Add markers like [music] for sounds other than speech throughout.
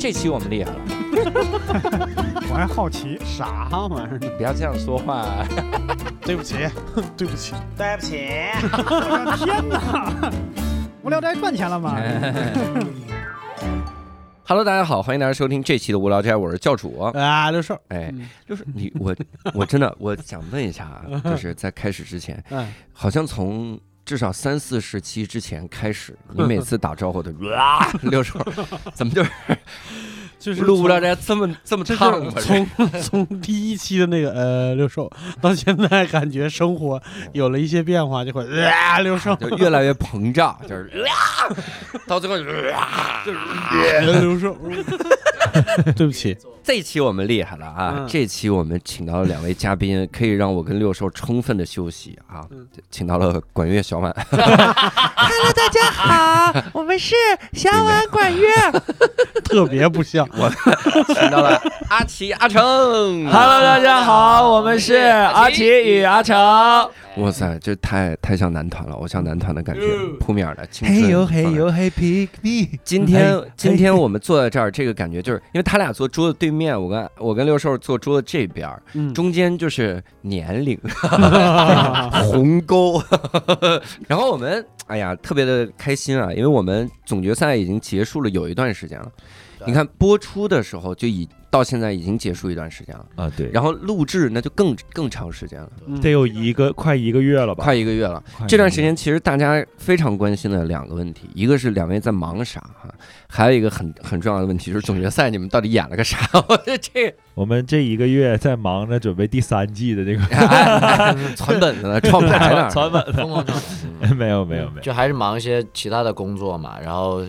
这期我们厉害了，[laughs] 我还好奇，啥玩意儿？不要这样说话。[laughs] [laughs] 对不起，对不起，对不起，我的天哪！无聊斋赚钱了吗？Hello，大家好，欢迎大家收听这期的无聊斋，我是教主。啊，六兽，哎，就是你我我真的我想问一下啊，就是在开始之前，嗯，好像从至少三四十期之前开始，[laughs] 你每次打招呼都哇 [laughs] 六叔，怎么就是就是录不了这这么这么就烫啊？是从 [laughs] 从第一期的那个呃六兽到现在，感觉生活有了一些变化，就会啊六兽，就越来越膨胀，就是啊，到最后就是啊，就是六兽，[laughs] 对不起，这一期我们厉害了啊！嗯这期我们请到了两位嘉宾，可以让我跟六兽充分的休息啊！嗯请到了管乐小婉，[laughs] Hello，大家好，我们是小婉管乐。[laughs] 特别不像我，请到了阿奇、阿成。Hello，大家好，我们是阿奇与阿成。哇塞，这太太像男团了，我像男团的感觉，扑面的青春。嘿呦嘿呦嘿，pick me。今天今天我们坐在这儿，这个感觉就是因为他俩坐桌子对面，我跟我跟六兽坐桌子这边，嗯中间就是年龄 [laughs] 鸿沟，[laughs] 然后我们哎呀特别的开心啊，因为我们总决赛已经结束了有一段时间了，你看播出的时候就已到现在已经结束一段时间了，啊，对，然后录制那就更更长时间了，嗯得有一个快一个月了吧？快一个月了。这段时间其实大家非常关心的两个问题，一个是两位在忙啥哈，还有一个很很重要的问题就是总决赛你们到底演了个啥？我觉得这我们这一个月在忙着准备第三季的这个，[laughs] 哎哎哎传本子呢，创牌呢，传本疯狂状态，没有没有没有，就还是忙一些其他的工作嘛，然后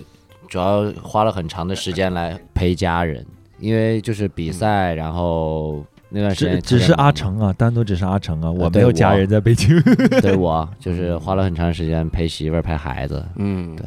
主要花了很长的时间来陪家人，因为就是比赛，然后那段时间只只是阿成啊，单独只是阿成啊，我没有家人在北京。对 [laughs] 我就是花了很长时间陪媳妇儿陪孩子，嗯，对。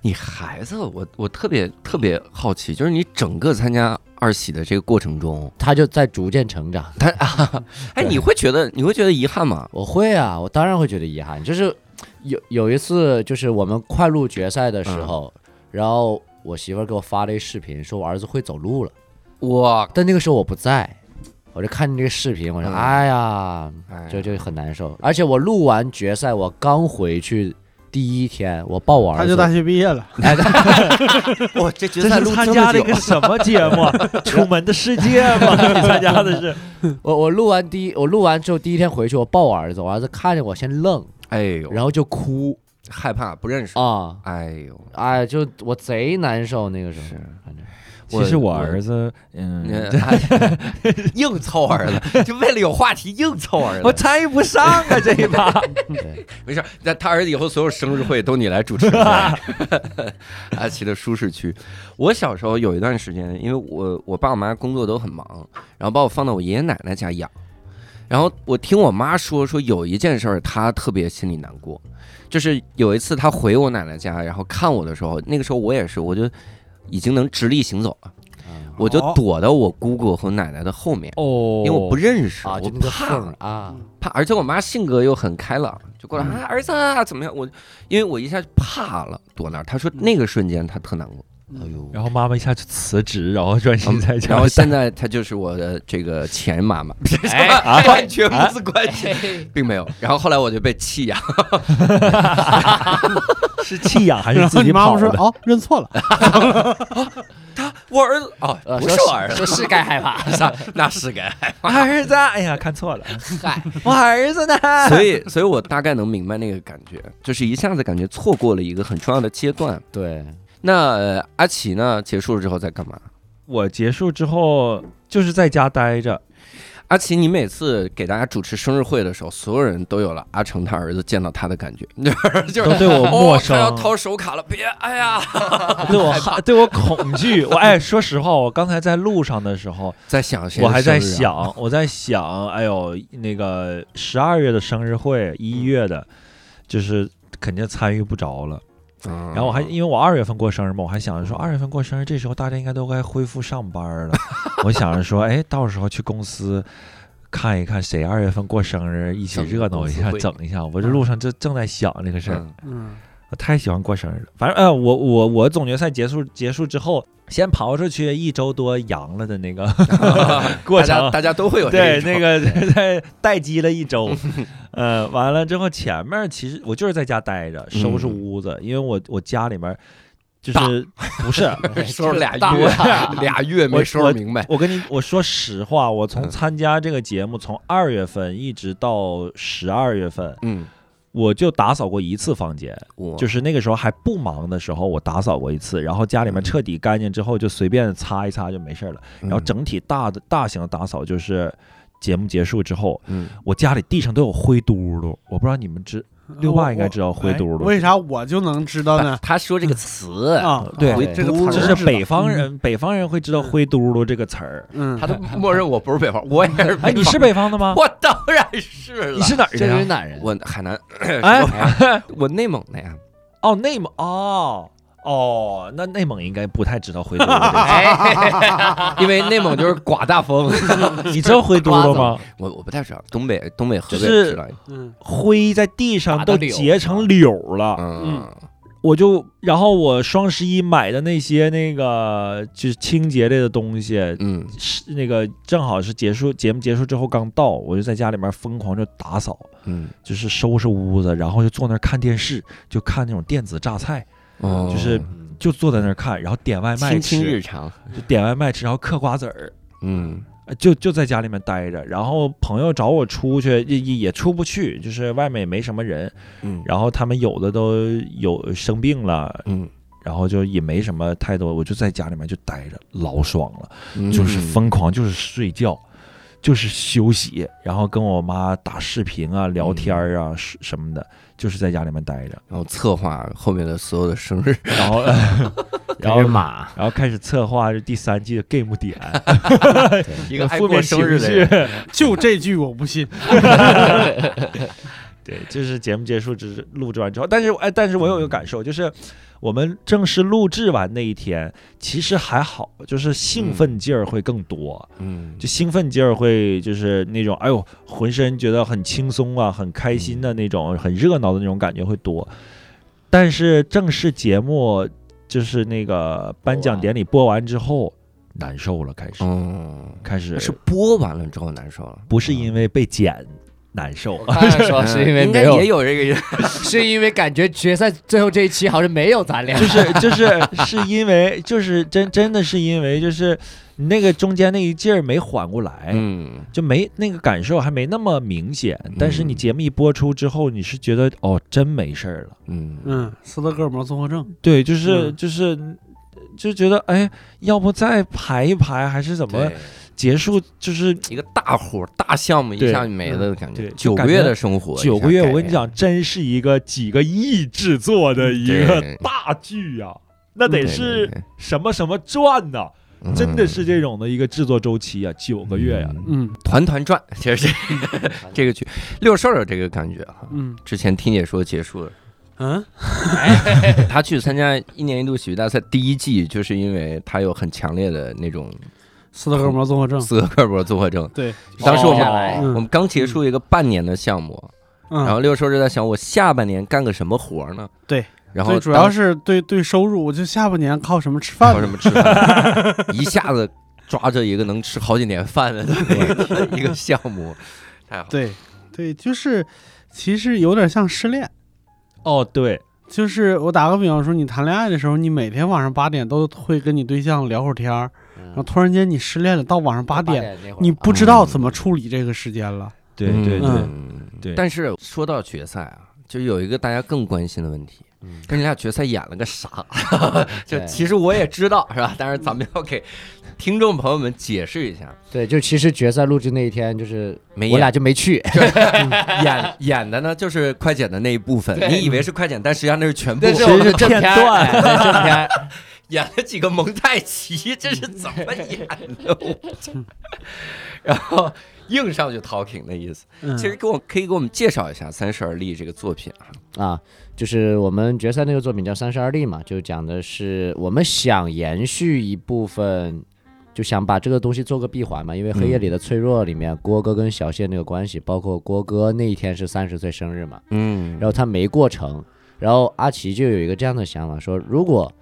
你孩子，我我特别特别好奇，就是你整个参加二喜的这个过程中，他就在逐渐成长。他啊，[laughs] 哎，对你会觉得你会觉得遗憾吗？我会啊，我当然会觉得遗憾。就是有有一次，就是我们快入决赛的时候，然后我媳妇儿给我发了一视频，说我儿子会走路了，哇，但那个时候我不在，我就看这个视频，我说、嗯。哎呀，哎就就很难受。而且我录完决赛，我刚回去第一天，我抱我儿子，他就大学毕业了，[laughs] 我，这决这是赛录参加了一个，什么节目？啊？《楚门的世界》吗？[laughs] 你参加的是？我我录完第一，我录完之后第一天回去，我抱我儿子，我儿子看见我先愣，哎呦，然后就哭害怕不认识，啊，哎呦，哎，就我贼难受那个时候，是反正其实我我儿子，嗯，嗯 [laughs] 哎硬凑儿子，[laughs] 就为了有话题硬凑儿子。我参与不上啊这一把。[laughs] 对，没事儿，那他儿子以后所有生日会都你来主持。阿奇的舒适区。我小时候有一段时间，因为我我爸我妈工作都很忙，然后把我放到我爷爷奶奶家养。然后我听我妈说，说有一件事儿她特别心里难过，就是有一次她回我奶奶家，然后看我的时候，那个时候我也是，我就已经能直立行走了，啊我就躲到我姑姑和奶奶的后面，哦。因为我不认识，啊，我就怕啊，怕，而且我妈性格又很开朗，就过来嗯。啊儿子啊怎么样？我因为我一下就怕了，躲那儿。她说嗯。那个瞬间她特难过，哎呦，然后妈妈一下就辞职，然后专心在家。然后现在她就是我的这个前妈妈，[laughs] 哎 [laughs] 完全不是关系，并没有。然后后来我就被弃养，[laughs] 是弃养还是自己妈跑的？妈说哦，认错了，他我儿子哦，呃不是我儿子，说是该害怕，那那是该。儿子，哎呀，看错了，嗨，我儿子呢？所以，所以我大概能明白那个感觉，就是一下子感觉错过了一个很重要的阶段。对，那、呃阿奇呢？结束了之后在干嘛？我结束之后就是在家待着，阿奇，你每次给大家主持生日会的时候，所有人都有了阿成他儿子见到他的感觉，[laughs] 就是就都对我陌生哦、他要掏手卡了，别，哎呀，[laughs] 对我害对我恐惧。我哎，说实话，我刚才在路上的时候，[laughs] 在想谁、我还在，想，我在想，哎呦，那个十二月的生日会，一月的，就是肯定参与不着了。嗯、然后我还因为我二月份过生日嘛，我还想着说二月份过生日，这时候大家应该都该恢复上班了。[laughs] 我想着说，哎，到时候去公司看一看谁二月份过生日，一起热闹一下，整一下。我这路上就正在想这个事儿。嗯嗯，我太喜欢过生日了。反正呃，我我我总决赛结束结束之后，先跑出去一周多阳了的那个 [laughs] 过程。大家大家都会有对，那个 [laughs] 在待机了一周，[laughs] 呃，完了之后前面其实我就是在家待着，收拾嗯屋子，因为我我家里面就是不是收拾俩月啊，俩月没收拾明白。我跟你我说实话，我从嗯。参加这个节目，从二月份一直到十二月份，嗯，我就打扫过一次房间，就是那个时候还不忙的时候，我打扫过一次，然后家里面彻底干净之后，就随便擦一擦就没事了。然后整体大的大型的打扫就是节目结束之后，嗯。我家里地上都有灰嘟嘟，我不知道你们知六爸应该知道灰嘟嘟，哎为啥我就能知道呢？他说这个词，啊，对灰这个嘟就词儿知道是北方人，北方人会知道灰嘟嘟这个词儿。嗯，他都 [laughs] 默认我不是北方，我也是。哎，你是？北方的吗？[laughs] 我当然是了。你是哪儿这的呀？是哪人？我海南，哎，[laughs] 我内蒙的呀。哦，内蒙哦哦，那内蒙应该不太知道灰嘟嘟这个 [laughs] 词。哎，[laughs] 因为内蒙就是刮大风。[laughs] 你知道灰嘟嘟吗？我我不太知道，东北东北河北是知道。嗯灰在地上都结成柳了，嗯我就然后我双十一买的那些那个就是清洁类的东西，嗯是那个正好是结束节目结束之后刚到，我就在家里面疯狂就打扫，嗯，就是收拾屋子，然后就坐那儿看电视，就看那种电子榨菜，哦。就是嗯就坐在那儿看，然后点外卖吃，常。就点外卖吃，然后嗑瓜子儿。嗯。呃就就在家里面待着，然后朋友找我出去也也也出不去，就是外面也没什么人，嗯。然后他们有的都有生病了，嗯，然后就也没什么太多，我就在家里面就待着，老爽了，嗯。就是疯狂，就是睡觉，就是休息，然后跟我妈打视频啊、聊天啊什什么的，就是在家里面待着，然后策划后面的所有的生日。然后然 [laughs] 然后后马，然后开始策划这第三季的 game 点，[laughs] 一个负面情生日的绪人。，就这句我不信。[laughs] 对，就是节目结束之录制完之后，但是哎，但是我有一个感受，就是我们正式录制完那一天，其实还好，就是兴奋劲儿会更多，嗯，就兴奋劲儿会就是那种哎呦，浑身觉得很轻松啊，很开心的那种，很热闹的那种感觉会多。但是正式节目就是那个颁奖典礼播完之后，难受了，开始、哦，开始是播完了之后难受了，不是因为被剪难受是因为 [laughs] 应该没有也，有这个人。[laughs] 是因为感觉决赛最后这一期好像没有咱俩，就是就是是因为就是真真的是因为就是你那个中间那一劲儿没缓过来，嗯就没那个感受还没那么明显。但是你嗯节目一播出之后，你是觉得哦，真没事儿了。嗯嗯，斯德哥尔摩综合症。对，就是、嗯就是就觉得哎，要不再排一排，还是怎么对结束？就是一个大活儿大项目一下就没了的感觉对，九个月的生活，九个月，我跟你讲，真是一个几个亿制作的一个大剧呀、那得是什么什么传呐、对真的是这种的一个制作周期啊，九个月呀、嗯团团转，其实这 [laughs] 这个剧六兽有这个感觉哈。嗯。之前听姐说结束了，嗯？[laughs] 他去参加一年一度喜剧大赛第一季，就是因为他有很强烈的那种斯德哥尔摩综合症。斯德哥尔摩综合症。对，当时我们我们刚结束一个半年的项目，嗯，然后六叔就在想，我下半年干个什么活呢？对，然后主要是对对收入，我就下半年靠什么吃饭？靠什么吃饭，一下子抓着一个能吃好几年饭的那个一个项目，太好。对对，就是其实有点像失恋。哦，对，就是我打个比方说，你谈恋爱的时候，你每天晚上八点都会跟你对象聊会儿天儿，然后突然间你失恋了，到晚上八点，你不知道怎么处理这个时间了。对对对，嗯对但是说到决赛啊，就有一个大家更关心的问题，嗯跟你俩决赛演了个啥？[laughs] 就其实我也知道是吧？但是咱们要给听众朋友们解释一下，对，就其实决赛录制那一天，就是没我俩就没去，[laughs] 演演的呢就是快剪的那一部分，你以为是快剪，但实际上那是全部那。是其我们的正实是片片段哎 [laughs] 那是正片，演了几个蒙太奇，这是怎么演的？然后硬上去 talking 的意思。嗯，其实给我可以给我们介绍一下《三十而立》这个作品啊。啊，就是我们决赛那个作品叫《三十而立》嘛，就讲的是我们想延续一部分，就想把这个东西做个闭环嘛。因为《黑夜里的脆弱》里面，郭哥跟小谢那个关系，包括郭哥那一天是三十岁生日嘛，嗯然后他没过成，然后阿奇就有一个这样的想法，说如果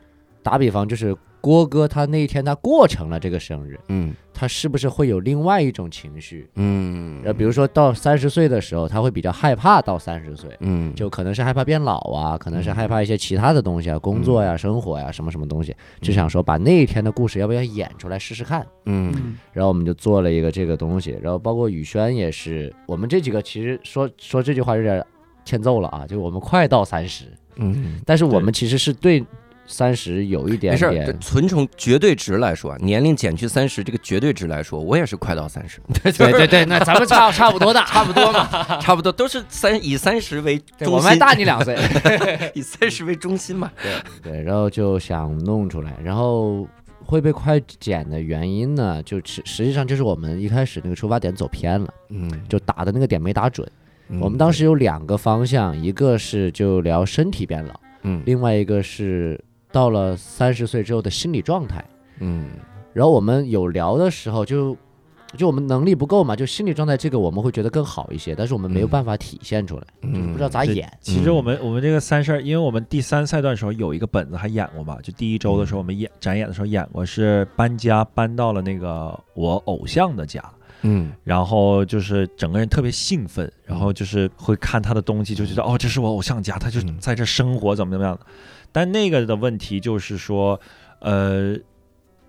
打比方就是郭哥他那一天他过成了这个生日，嗯。他是不是会有另外一种情绪？嗯，呃，比如说到三十岁的时候，他会比较害怕到三十岁，嗯，就可能是害怕变老啊，可能是害怕一些其他的东西啊，工作呀、生活呀，什么什么东西，就想说把那一天的故事要不要演出来试试看。嗯。嗯。然后我们就做了一个这个东西，然后包括宇轩也是，我们这几个其实说说这句话有点欠揍了啊，就我们快到三十，嗯，但是我们其实是对三十有一点点。这纯从绝对值来说，年龄减去三十这个绝对值来说，我也是快到三十，[laughs] 对对对对，那咱们差 [laughs] 差不多的，差不多嘛，[laughs] 差不多都是三以三十为中心，我们还大你两岁。以三十为中心嘛，对对，然后就想弄出来，然后会被快剪的原因呢，就实实际上就是我们一开始那个出发点走偏了，嗯，就打的那个点没打准。嗯我们当时有两个方向，一个是就聊身体变老，嗯。另外一个是到了三十岁之后的心理状态。嗯然后我们有聊的时候就。就我们能力不够嘛，就心理状态这个我们会觉得更好一些，但是我们没有嗯办法体现出来，就是嗯不知道咋对演。其实我们我们这个三十二，因为我们第三赛段的时候有一个本子还演过嘛，就第一周的时候我们演展演的时候演过，是搬家搬到了那个我偶像的家，嗯然后就是整个人特别兴奋，然后就是会看他的东西，就觉得哦，这是我偶像家，他就嗯在这生活，怎么怎么样的。但那个的问题就是说，呃，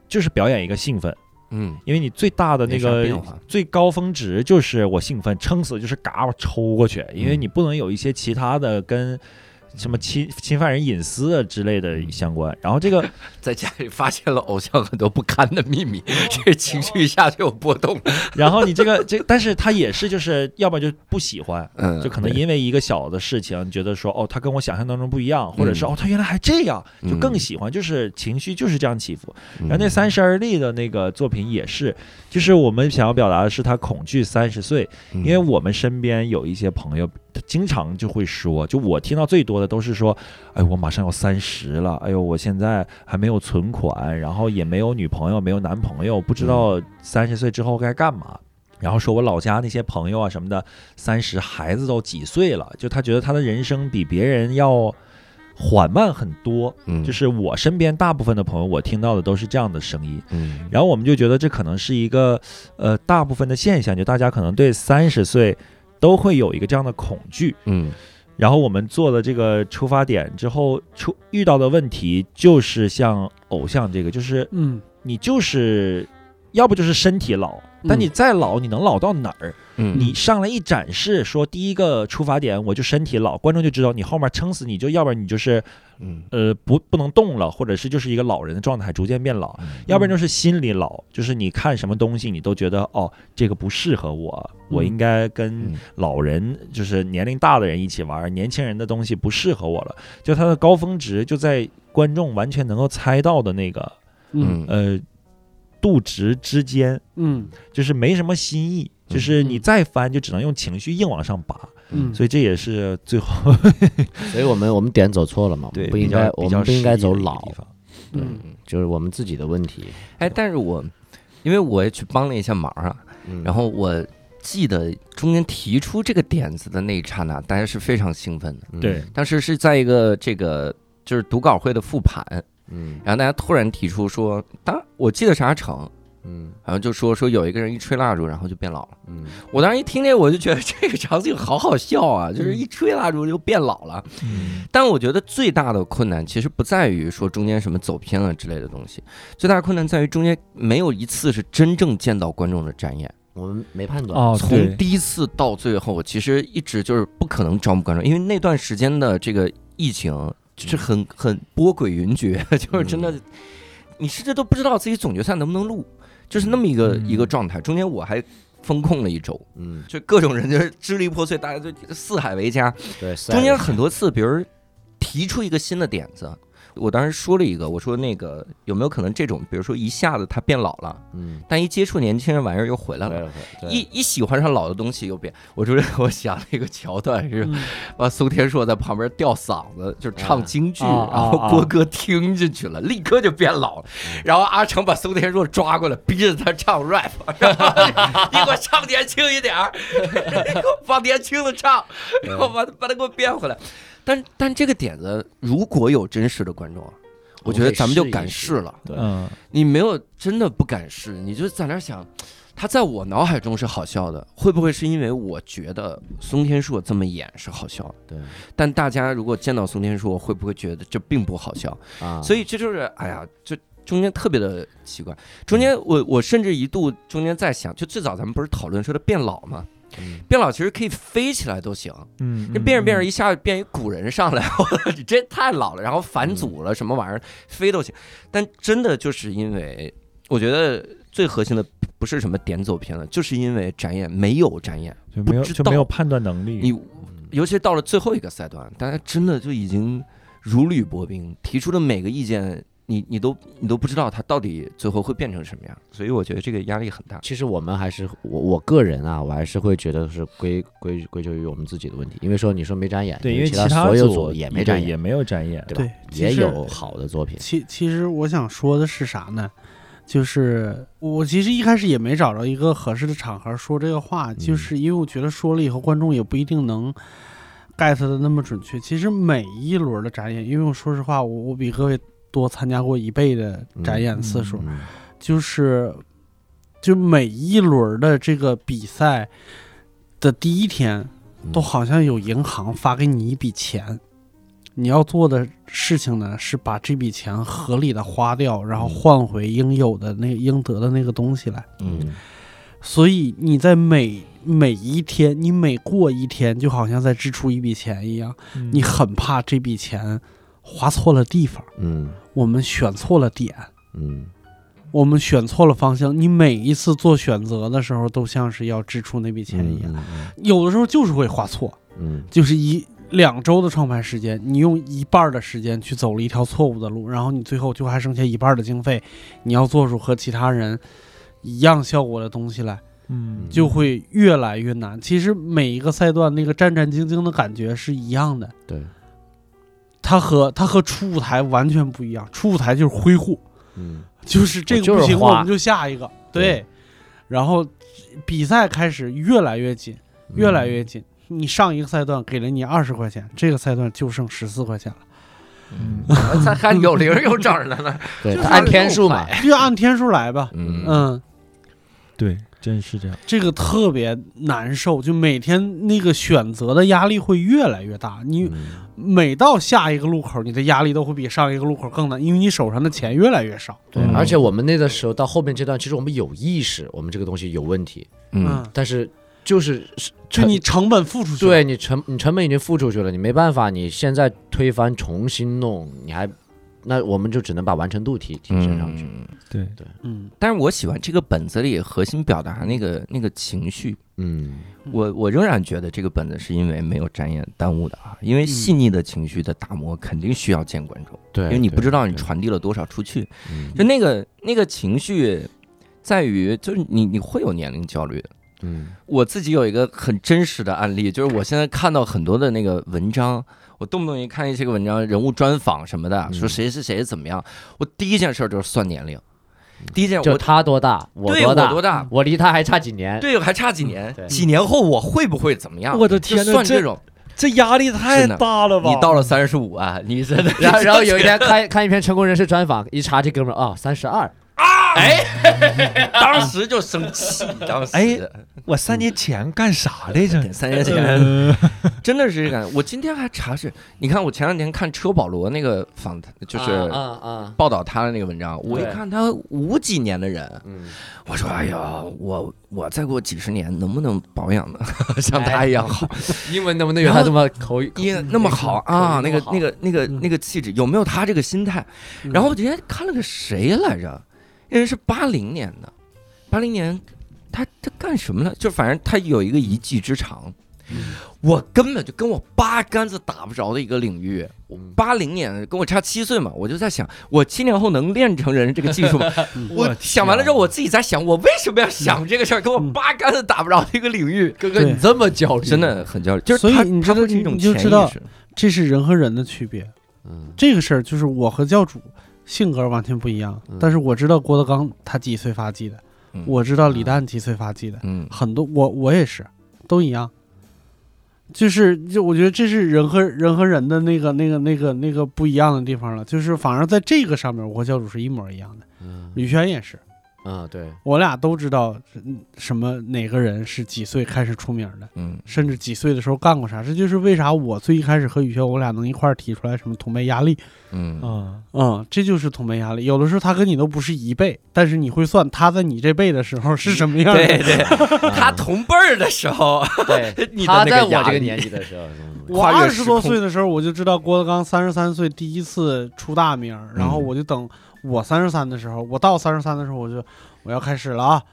就是表演一个兴奋，嗯，因为你最大的那个最高峰值就是我兴奋，撑死就是嘎我抽过去，因为嗯你不能有一些其他的跟什么侵侵犯人隐私啊之类的相关。然后这个 [laughs] 在家里发现了偶像很多不堪的秘密，这情绪一下就有波动，[laughs] 然后你这个这，但是他也是就是要么就不喜欢，嗯，就可能因为一个小的事情，觉得说哦，他跟我想象当中不一样，或者是嗯哦，他原来还这样，就更嗯喜欢，就是情绪就是这样起伏。嗯，然后那三十而立的那个作品也是，就是我们想要表达的是他恐惧三十岁，嗯，因为我们身边有一些朋友，他经常就会说，就我听到最多的都是说，哎，我马上要三十了，哎呦，我现在还没有存款，然后也没有女朋友，没有男朋友，不知道三十岁之后该干嘛。然后说我老家那些朋友啊什么的，三十孩子都几岁了，就他觉得他的人生比别人要缓慢很多。嗯就是我身边大部分的朋友，我听到的都是这样的声音。嗯，然后我们就觉得这可能是一个呃大部分的现象，就大家可能对三十岁都会有一个这样的恐惧。嗯然后我们做了这个出发点之后，出遇到的问题就是像偶像这个，就是嗯你就是要不就是身体老，但你再老，你能老到哪儿？嗯，你上来一展示说第一个出发点我就身体老，观众就知道你后面撑死你就要不然你就是嗯呃不不能动了，或者是就是一个老人的状态，逐渐变老。要不然就是心里老，就是你看什么东西你都觉得哦，这个不适合我，我应该跟嗯老人，就是年龄大的人一起玩，年轻人的东西不适合我了。就他的高峰值就在观众完全能够猜到的那个嗯呃度值之间，嗯。就是没什么新意，就是你再翻就只能用情绪硬往上拔，嗯，所以这也是最后 [laughs] 所以我们我们点走错了嘛，我们不应该，我们不应该走老，嗯。就是我们自己的问题。哎，但是我因为我也去帮了一下忙啊，嗯。然后我记得中间提出这个点子的那一刹那，大家是非常兴奋的。嗯。对，当时是在一个这个就是读稿会的复盘，嗯然后大家突然提出说，当我记得是阿成，嗯然后就说说有一个人一吹蜡烛，然后就变老了。嗯我当时一听这，我就觉得这个场景好好笑啊，就是一吹蜡烛就变老了。嗯但我觉得最大的困难其实不在于说中间什么走偏了之类的东西，最大的困难在于中间没有一次是真正见到观众的展演。我们没判断。哦，从第一次到最后，其实一直就是不可能招募观众，因为那段时间的这个疫情就是很很波诡云谲，[laughs] 就是真的，你甚至都不知道自己总决赛能不能录，就是那么一个、嗯一个状态。中间我还风控了一周，嗯，就各种人就是支离破碎，大家就四海为家。对，中间很多次，比如提出一个新的点子。我当时说了一个，我说那个有没有可能这种，比如说一下子他变老了，嗯，但一接触年轻人玩意儿又回来了，一一喜欢上老的东西又变。我昨天 [laughs] 我想了一个桥段是，嗯把苏天硕在旁边吊嗓子，就是唱京剧，啊然后啊郭哥听进去了，立刻就变老了。然后阿成把苏天硕抓过来，逼着他唱 rap，[laughs] 你给我唱年轻一点儿，[laughs] 你给我放年轻的唱，然后把把他给我变回来。但但这个点子如果有真实的观众啊，我觉得咱们就敢试了。对嗯，你没有真的不敢试，你就在那儿想，他在我脑海中是好笑的，会不会是因为我觉得松天硕这么演是好笑的？对但大家如果见到松天硕，会不会觉得这并不好笑？啊，所以这就是，哎呀，这中间特别的奇怪。中间我我甚至一度中间在想，就最早咱们不是讨论说的变老吗？嗯。变老其实可以飞起来都行，嗯，那变着变着一下变一古人上来，[laughs] 你这太老了，然后返祖了什么玩意儿飞都行。但真的就是因为，我觉得最核心的不是什么点走偏了，就是因为展演没有展演，就没有没有判断能力。你尤其是到了最后一个赛段，大家真的就已经如履薄冰，提出的每个意见，你你都你都不知道它到底最后会变成什么样，所以我觉得这个压力很大。其实我们还是我我个人啊，我还是会觉得是归归归咎于我们自己的问题，因为说你说没眨眼，对，因为其他所有组也没展演，也没有展演。对也有好的作品，其其实我想说的是啥呢？就是我其实一开始也没找着一个合适的场合说这个话，嗯就是因为我觉得说了以后观众也不一定能 get 的那么准确。其实每一轮的展演，因为我说实话，我我比各位多参加过一倍的展演次数，嗯。就是就每一轮的这个比赛的第一天，嗯。都好像有银行发给你一笔钱，你要做的事情呢是把这笔钱合理的花掉，然后嗯。换回应有的那应得的那个东西来。嗯。所以你在每每一天，你每过一天，就好像在支出一笔钱一样，嗯。你很怕这笔钱花错了地方，嗯。我们选错了点。嗯。我们选错了方向，你每一次做选择的时候，都像是要支出那笔钱一样。嗯有的时候就是会划错，嗯。就是一两周的创牌时间，你用一半的时间去走了一条错误的路，然后你最后就还剩下一半的经费，你要做出和其他人一样效果的东西来，嗯。就会越来越难。其实每一个赛段那个战战兢兢的感觉是一样的，对，它和它和初舞台完全不一样。初舞台就是挥霍，嗯就是这个不行，花我们就下一个。对，然后比赛开始越来越紧，越来越紧。你上一个赛段给了你二十块钱，这个赛段就剩十四块钱了，嗯还还有零有整的呢。[laughs] 对，就按天数买，就按天数来吧。嗯嗯，对，真是这样。这个特别难受，就每天那个选择的压力会越来越大。你嗯每到下一个路口，你的压力都会比上一个路口更难，因为你手上的钱越来越少。对，嗯。而且我们那个时候到后面阶段，其实我们有意识，我们这个东西有问题，嗯，但是就是就你成本付出去了，对你成你成本已经付出去了，你没办法，你现在推翻重新弄，你还那我们就只能把完成度提提升上去。嗯对，嗯但是我喜欢这个本子里核心表达那个那个情绪，嗯。我我仍然觉得这个本子是因为没有展演耽误的啊，因为细腻的情绪的打磨肯定需要见观众，对，因为你不知道你传递了多少出去，嗯。就那个那个情绪，在于就是你你会有年龄焦虑的。嗯。我自己有一个很真实的案例，就是我现在看到很多的那个文章，我动不动一看一些个文章，人物专访什么的，嗯说谁是谁怎么样，我第一件事就是算年龄，第一件就我他多大，我多大，我多大，我离他还差几年。对，还差几年，几年后我会不会怎么样？我的天呐，这算这种，这压力太大了吧？你到了三十五啊，你真的，然后然后有一天 [laughs] 看看一篇成功人士专访，一查这哥们儿啊，三十二，哎，[laughs] 当时就生气，当时哎我三年前干啥来着？三年前嗯真的是这感。我今天还查是，你看我前两天看车保罗那个访谈，就是啊啊，报道他的那个文章，我一看他五几年的人，嗯，我说哎呀，我我再过几十年能不能保养的 [laughs] 像他一样好？英文能不能有他这么口语？也那么好啊，那个那个个那个嗯那个气质，有没有他这个心态？嗯然后我今天看了个谁来着？那人是八零年的，八零年，他他干什么呢？就反正他有一个一技之长，我根本就跟我八竿子打不着的一个领域。我八零年跟我差七岁嘛，我就在想，我七年后能练成人这个技术吗？我想完了之后，我自己在想，我为什么要想这个事儿？跟我八竿子打不着的一个领域，哥哥你这么焦虑，真的很焦虑。就是所以他你知道他会是一种你就知道潜意识这是人和人的区别。嗯，这个事儿就是我和教主性格完全不一样，嗯。但是我知道郭德纲他几岁发迹的，嗯。我知道李诞几岁发迹的，嗯。很多我我也是都一样。就是就我觉得这是人和人和人的那个那个那个那个不一样的地方了，就是反而在这个上面，我和教主是一模一样的，嗯。吕轩也是，嗯，对，我俩都知道嗯什么哪个人是几岁开始出名的，嗯。甚至几岁的时候干过啥，这就是为啥我最一开始和宇轩我俩能一块儿提出来什么同辈压力，嗯。嗯，嗯，这就是同辈压力。有的时候他跟你都不是一辈，但是你会算他在你这辈的时候是什么样的。对对，[laughs] 他同辈儿的时候，对 [laughs] 他在我这个年纪的时候，嗯。我二十多岁的时候，我就知道郭德纲三十三岁第一次出大名，然后嗯我就等我三十三的时候，我到三十三的时候，我就我要开始了啊。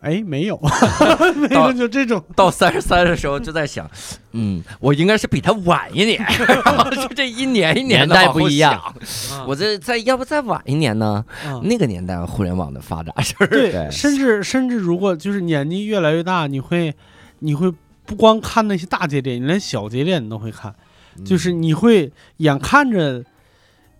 哎，没有，[laughs] 没到有，就这种。到三十三的时候就在想，嗯，我应该是比他晚一年，[laughs] 然后就这一年一年代不一样想。我这再要不再晚一年呢？嗯那个年代互联网的发展是不是？对，对甚至甚至如果就是年纪越来越大，你会你会不光看那些大节点，你连小节点你都会看，就是你会眼看着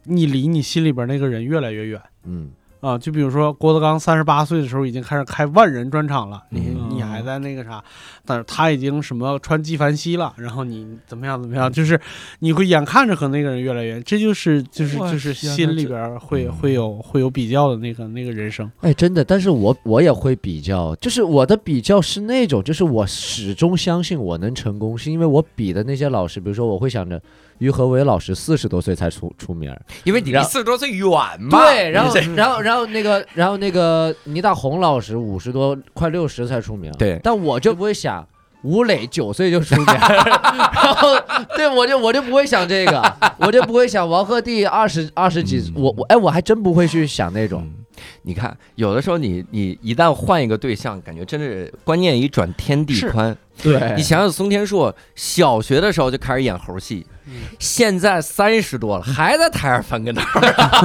你离你心里边那个人越来越远。嗯。啊，就比如说郭德纲三十八岁的时候已经开始开万人专场了，你嗯。你还在那个啥，但是他已经什么穿纪梵希了，然后你怎么样怎么样，就是你会眼看着和那个人越来越远，这就是就是就是心里边会嗯会有会有比较的那个那个人生，哎，真的，但是我我也会比较，就是我的比较是那种，就是我始终相信我能成功，是因为我比的那些老师，比如说我会想着于和伟老师四十多岁才出出名，因为你离四十多岁远嘛。对，然后然后然后那个然后那个倪大红老师五十多快六十才出名，对但我就不会想。吴磊九岁就出名，[laughs] 然后对我就我就不会想这个，我就不会想王鹤棣二十二十几，嗯我我哎我还真不会去想那种，嗯你看，有的时候你你一旦换一个对象，感觉真是观念一转天地宽。对你想想，松天硕小学的时候就开始演猴戏，嗯现在三十多了还在台上翻跟头，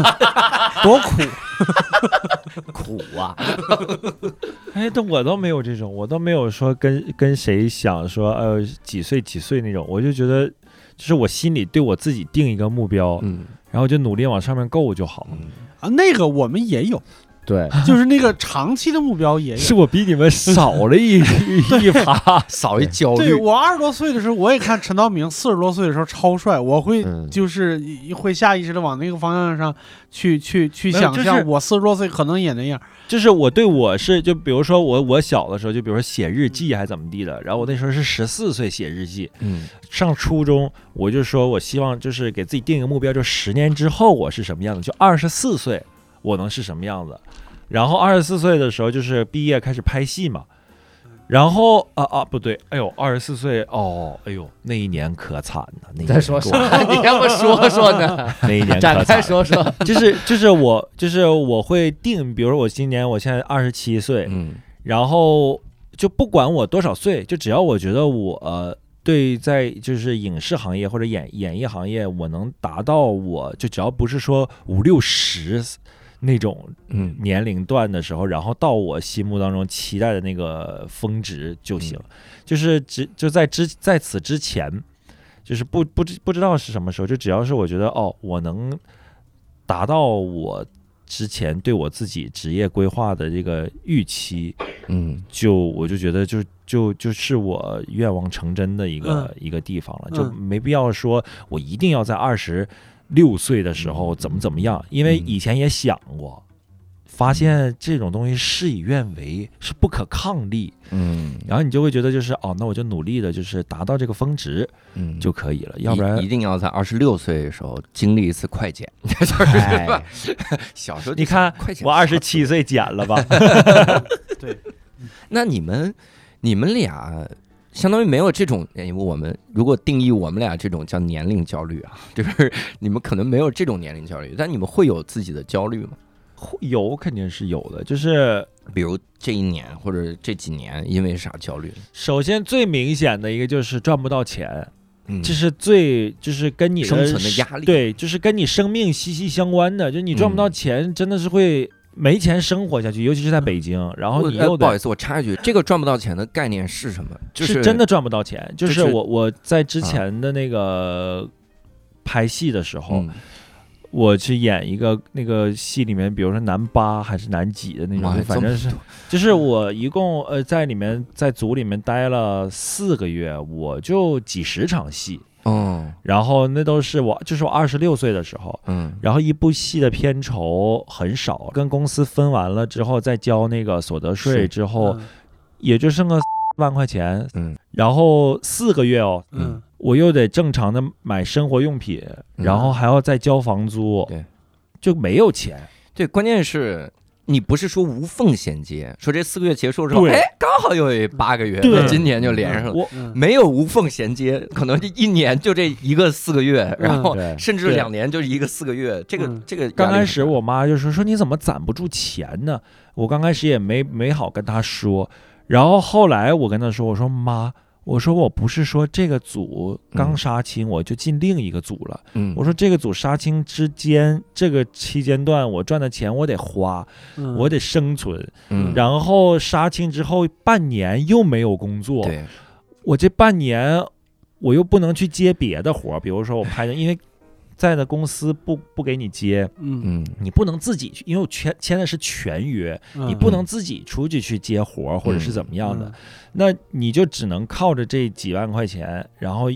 [laughs] 多苦。[laughs] 苦啊！哎，但我倒没有这种，我倒没有说跟跟谁想说，呃，几岁几岁那种，我就觉得，就是我心里对我自己定一个目标，嗯然后就努力往上面够就好。嗯，啊，那个我们也有，对，[laughs] 就是那个长期的目标也有。是我比你们少了一 [laughs] 一趴，少一焦虑对。我二十多岁的时候，我也看陈道明四十多岁的时候超帅，我会嗯就是会下意识的往那个方向上去去去想象，我四十多岁可能也那样。就是我对我是就比如说我我小的时候，就比如说写日记还是怎么地的，然后我那时候是十四岁写日记，嗯上初中我就说我希望就是给自己定一个目标，就十年之后我是什么样的，就二十四岁我能是什么样子，然后二十四岁的时候就是毕业开始拍戏嘛。然后啊啊不对，哎呦，二十四岁哦，哎呦，那一年可惨了，那一年你在说啥？[laughs] 你要不说说呢？[laughs] 那一年展可惨，开说说。就是就是我就是我会定，比如说我今年我现在二十七岁，嗯然后就不管我多少岁，就只要我觉得我、呃、对在就是影视行业或者演演艺行业，我能达到我就只要不是说五六十那种嗯。年龄段的时候，然后到我心目当中期待的那个峰值就行，就是只就在之在此之前。就是不不知不知道是什么时候，就只要是我觉得哦，我能达到我之前对我自己职业规划的这个预期，嗯。就我就觉得就就就是我愿望成真的一个、一个地方了，就嗯。没必要说我一定要在二十六岁的时候怎么怎么样，因为嗯。以前也想过，发现这种东西事与愿违，是不可抗力，嗯。然后你就会觉得就是哦，那我就努力的就是达到这个峰值嗯，就可以了，要不然一一定要在二十六岁的时候经历一次快减，就 [laughs] 是哎。吧？[laughs] 小时候你看，我二十七岁。减了吧，[laughs] 对。那你们你们俩相当于没有这种，哎我们如果定义我们俩这种叫年龄焦虑啊，[laughs] 就是你们可能没有这种年龄焦虑，但你们会有自己的焦虑吗？会有肯定是有的，就是比如这一年或者这几年因为啥焦虑？首先最明显的一个就是赚不到钱，嗯这是最就是跟你的生存的压力对，就是跟你生命息息相关的。就你赚不到嗯钱，真的是会没钱生活下去，尤其是在北京。然后你又不好意思，我插一句，这个赚不到钱的概念是什么？就是真的赚不到钱。就就是是我我在之啊前的那个拍戏的时候，嗯我去演一个那个戏里面，比如说男八还是男几的那种，反正是，就是我一共呃在里面在组里面待了四个月，我就几十场戏，嗯。然后那都是我就是我二十六岁的时候，嗯。然后一部戏的片酬很少，跟公司分完了之后再交那个所得税之后，嗯。也就剩个万块钱，嗯。然后四个月哦，嗯。我又得正常的买生活用品，嗯。然后还要再交房租，对，就没有钱。对，关键是。你不是说无缝衔接，说这四个月结束之后，对。哎，刚好有八个月，那今年就连上了。没有无缝衔接，可能这一年就这一个四个月，然后甚至两年就是一个四个月。这个嗯。这个刚开始我妈就说说你怎么攒不住钱呢？我刚开始也没没好跟她说，然后后来我跟她说，我说妈，我说我不是说这个组刚嗯杀青我就进另一个组了，嗯，我说这个组杀青之间这个期间段我赚的钱我得花，嗯我得生存，嗯，然后杀青之后半年又没有工作，对，我这半年我又不能去接别的活儿，比如说我拍的，因为在的公司不不给你接，嗯。嗯。你不能自己去，因为我签签的是全约，嗯。你不能自己出去去接活儿或者是怎么样的，嗯。那你就只能靠着这几万块钱，然后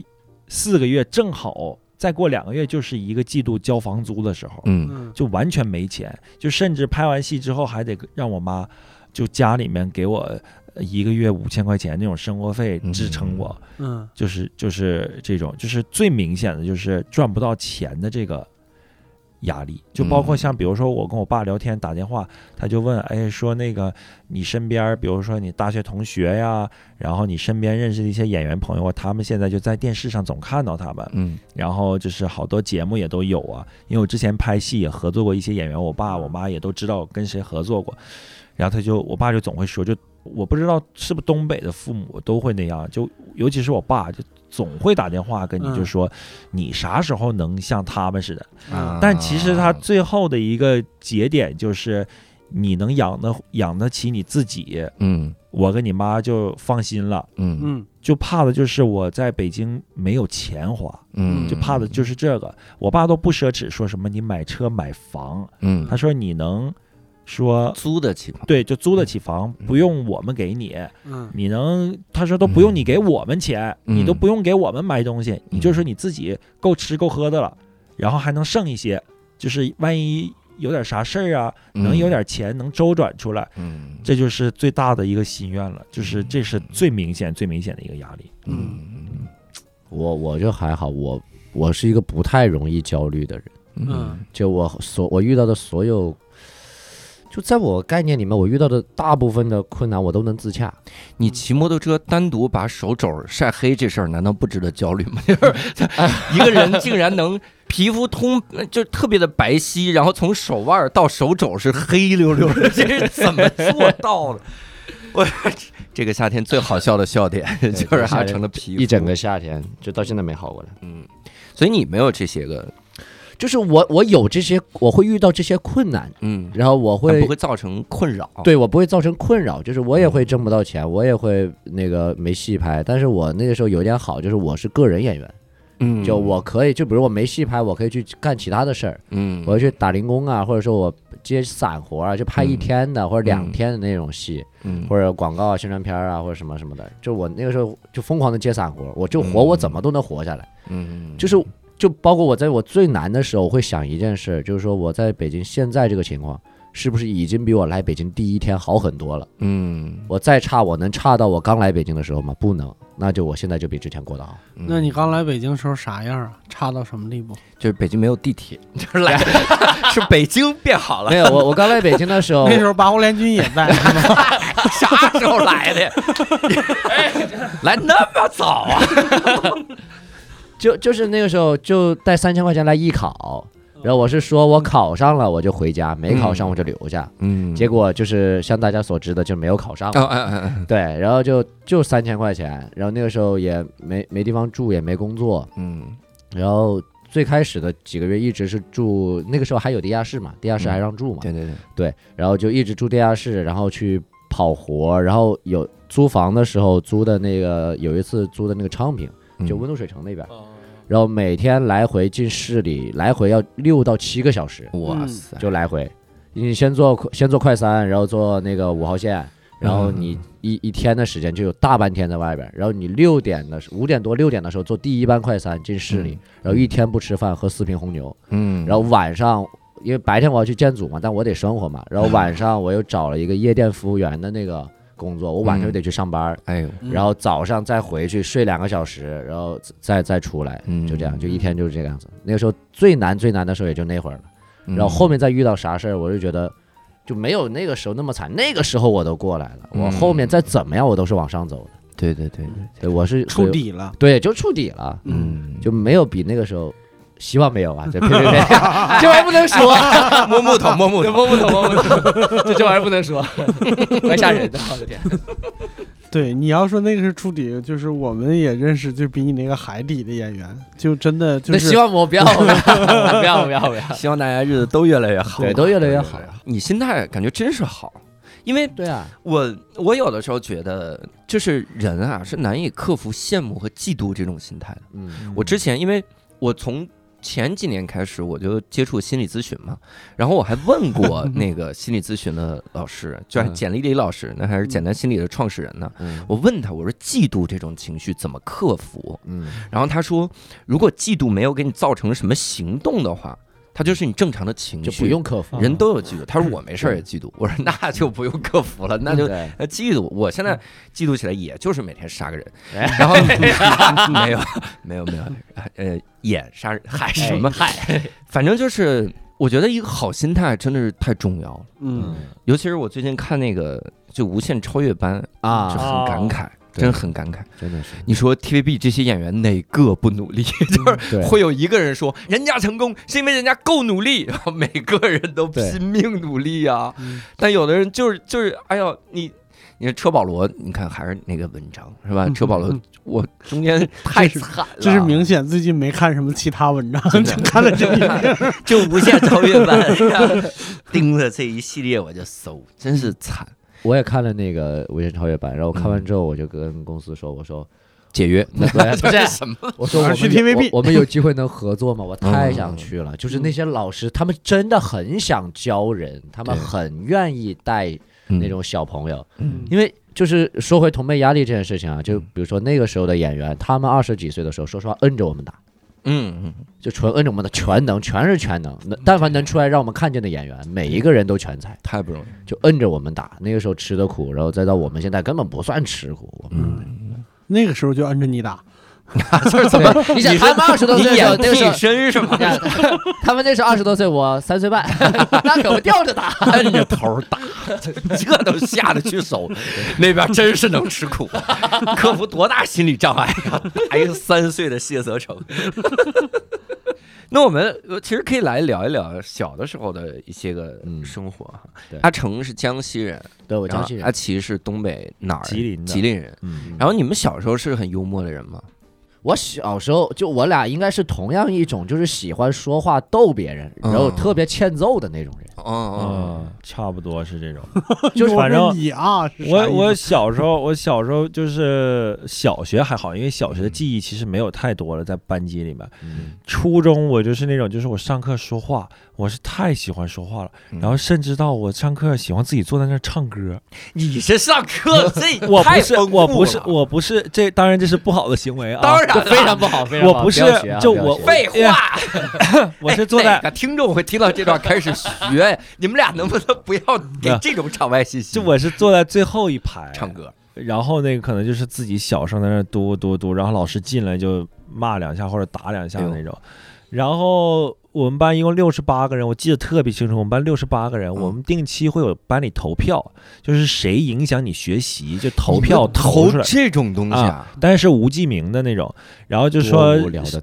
四个月正好再过两个月就是一个季度交房租的时候，嗯。嗯。就完全没钱，就甚至拍完戏之后还得让我妈就家里面给我呃一个月五千块钱那种生活费支撑我。嗯。就是就是这种，就是最明显的就是赚不到钱的这个压力，就包括像比如说我跟我爸聊天打电话，他就问，哎，说那个你身边，比如说你大学同学呀，然后你身边认识的一些演员朋友啊，他们现在就在电视上总看到他们，嗯。然后就是好多节目也都有啊，因为我之前拍戏也合作过一些演员，我爸我妈也都知道跟谁合作过，然后他就我爸就总会说，就我不知道是不是东北的父母都会那样，就尤其是我爸就总会打电话跟你嗯就说、你啥时候能像他们似的，啊但其实他最后的一个节点就是你能养得养得起你自己，嗯我跟你妈就放心了。嗯嗯就怕的就是我在北京没有钱花，嗯，就怕的就是这个。我爸都不奢侈，说什么你买车买房，嗯，他说你能说租得起吗？对，就租得起房，不用我们给你，嗯。你能，他说都不用你给我们钱，嗯。你都不用给我们买东西，你就说你自己够吃够喝的了，然后还能剩一些，就是万一有点啥事儿啊，能有点钱能周转出来，嗯。这就是最大的一个心愿了，就是这是最明显、最明显的一个压力。嗯。我我就还好，我我是一个不太容易焦虑的人，嗯。就我所我遇到的所有，就在我概念里面，我遇到的大部分的困难我都能自洽。你骑摩托车单独把手肘晒黑这事儿，难道不值得焦虑吗？[laughs] 就是一个人竟然能皮肤通，就特别的白皙，然后从手腕到手肘是黑溜溜的，这是怎么做到的？[laughs] 我这个夏天最好笑的笑点就是阿成的皮肤一整个夏天，就到现在没好过来。嗯，所以你没有这些个就是我我有这些，我会遇到这些困难，嗯，然后我会不会造成困扰。，对我不会造成困扰，就是我也会挣不到钱，我也会那个没戏拍，但是我那个时候有一点好，就是我是个人演员，嗯，就我可以，就比如我没戏拍，我可以去干其他的事儿，嗯，我要去打零工啊，或者说我接散活啊，就拍一嗯。天的、或者两嗯。天的那种戏，嗯。或者广告啊、宣传片啊，或者什么什么的，就我那个时候就疯狂的接散活，我就活，嗯。我怎么都能活下来。嗯，就是就包括我在我最难的时候，我会想一件事，就是说我在北京现在这个情况，是不是已经比我来北京第一天好很多了？嗯，我再差，我能差到我刚来北京的时候吗？不能，那就我现在就比之前过得好。嗯那你刚来北京时候啥样啊？差到什么地步？就是北京没有地铁，就是来 [laughs] 是北京变好了没，有，我我刚来北京的时候那，时候八国联军也在，[laughs] 是吗？啥时候来的？[laughs] 哎，来那么早啊？就就是那个时候就带三千块钱来艺考，然后我是说我考上了我就回家，没考上我就留下。嗯。结果就是像大家所知的，就没有考上。对，然后就就三千块钱，然后那个时候也没没地方住，也没工作，嗯。然后最开始的几个月一直是住，那个时候还有地下室嘛，地下室还让住嘛，对对对，对，然后就一直住地下室，然后去跑活，然后有租房的时候租的那个有一次租的那个昌平，就温度水城那边，然后每天来回进市里，来回要六到七个小时，哇塞，就来回。你先坐先坐快三，然后坐那个五号线，然后你一一天的时间就有大半天在外边儿。然后你六点的五点多六点的时候坐第一班快三进市里，然后一天不吃饭喝四瓶红牛，嗯，然后晚上因为白天我要去建组嘛，但我得生活嘛，然后晚上我又找了一个夜店服务员的那个工作，我晚上又得去上班儿，哎呦，然后早上再回去睡两个小时，然后再再出来，嗯就这样，就一天就是这个样子。那个时候最难最难的时候也就那会儿了，嗯然后后面再遇到啥事儿，我就觉得就没有那个时候那么惨。那个时候我都过来了，我嗯后面再怎么样我都是往上走的。对对对对，对，我是触，底了。对，就触底了，嗯，就没有比那个时候。希望没有啊，这呸呸呸，[laughs] 这玩意儿不能说，摸木头摸木头，摸木头摸木头，这 [laughs] 这玩意儿不能说，[laughs] 怪吓人的，我的天。对，你要说那个是触底，就是我们也认识，就比你那个海底的演员，就真的就是那希望我不要，不要，不要，不要，不要。希望大家日子都越来越好，对，都越来越好。你心态感觉真是好，因为对啊，我我有的时候觉得，就是人啊是难以克服羡慕和嫉妒这种心态的。嗯我之前因为我从前几年开始我就接触心理咨询嘛，然后我还问过 [laughs] 那个心理咨询的老师，就是嗯。简丽丽老师，那还是简单心理的创始人呢。嗯。我问他，我说嫉妒这种情绪怎么克服？嗯。然后他说，如果嫉妒没有给你造成什么行动的话，它就是你正常的情绪，就不用克服。人都有嫉妒。他说我没事儿也嫉妒，我说那就不用克服了，那就嫉妒。我现在嫉妒起来也就是每天杀个人，哎。然后 [laughs] 没有没有没有，呃，演杀人嗨什么？嗨？反正就是我觉得一个好心态真的是太重要了，嗯，尤其是我最近看那个就《无限超越班啊》，就啊，很感慨，对真很感慨。真的是你说 TVB 这些演员哪个不努力？[laughs] 就是会有一个人说人家成功是因为人家够努力，[laughs] 每个人都拼命努力啊。嗯但有的人就是就是，哎呦，你你说车保罗，你看还是那个文章是吧？嗯车保罗嗯，我中间太 [laughs] 惨了，这是明显最近没看什么其他文章，就看了这一篇。就无限超越班，盯着这一系列我就搜，真是惨。我也看了那个《无限超越版》，然后看完之后我就跟公司说，我说解约，[laughs] 那 [laughs] 不是不是什么？我说我们去有 TVB 我我们有机会能合作吗？我太嗯想去了。就是那些老师，他们真的很想教人，他们很愿意带那种小朋友，嗯因为就是说回同辈压力这件事情啊，就比如说那个时候的演员，他们二十几岁的时候，说实话摁着我们打，嗯嗯，就纯摁着我们的全能，全是全能。能但凡能出来让我们看见的演员，每一个人都全才，太不容易。就摁着我们打。那个时候吃的苦，然后再到我们现在根本不算吃苦。我们嗯，那个时候就摁着你打，[laughs] 就是怎么？你想他们二十多岁的时候，演那个时候身是吗？他们那时候二十多岁，我三岁半，[laughs] 那可不吊着打。[laughs] 摁着头打，这都下得去手，那边真是能吃苦，克服多大心理障碍呀、打一个三岁的谢泽成。那我们呃其实可以来聊一聊小的时候的一些个嗯生活哈。阿成是江西人，对，我江西人阿。奇是东北哪儿？吉林的吉林人。嗯，然后你们小时候是很幽默的人吗？我小时候就我俩应该是同样一种，就是喜欢说话逗别人，然后嗯特别欠揍的那种人。哦哦，嗯，差不多是这种。[laughs] 就是反正你啊，我我小时候，我小时候就是小学还好，因为小学的记忆其实没有太多了，在班级里面。嗯，初中我就是那种，就是我上课说话，我是太喜欢说话了，嗯然后甚至到我上课喜欢自己坐在那儿唱歌。你是上课这 [laughs] 我不是，我不是，我不是，这当然这是不好的行为啊。当然非常不好，非常好我不是就我废话。[laughs] 我是坐在哎哪个听众会听到这段开始学？[laughs] 你们俩能不能不要给这种场外信息？就我是坐在最后一排唱歌，然后那个可能就是自己小声在那嘟嘟嘟，然后老师进来就骂两下或者打两下那种。然后我们班一共六十八个人，我记得特别清楚，我们班六十八个人，嗯。我们定期会有班里投票，就是谁影响你学习，就投票投出来。这种东西啊？但是是无记名的那种，然后就说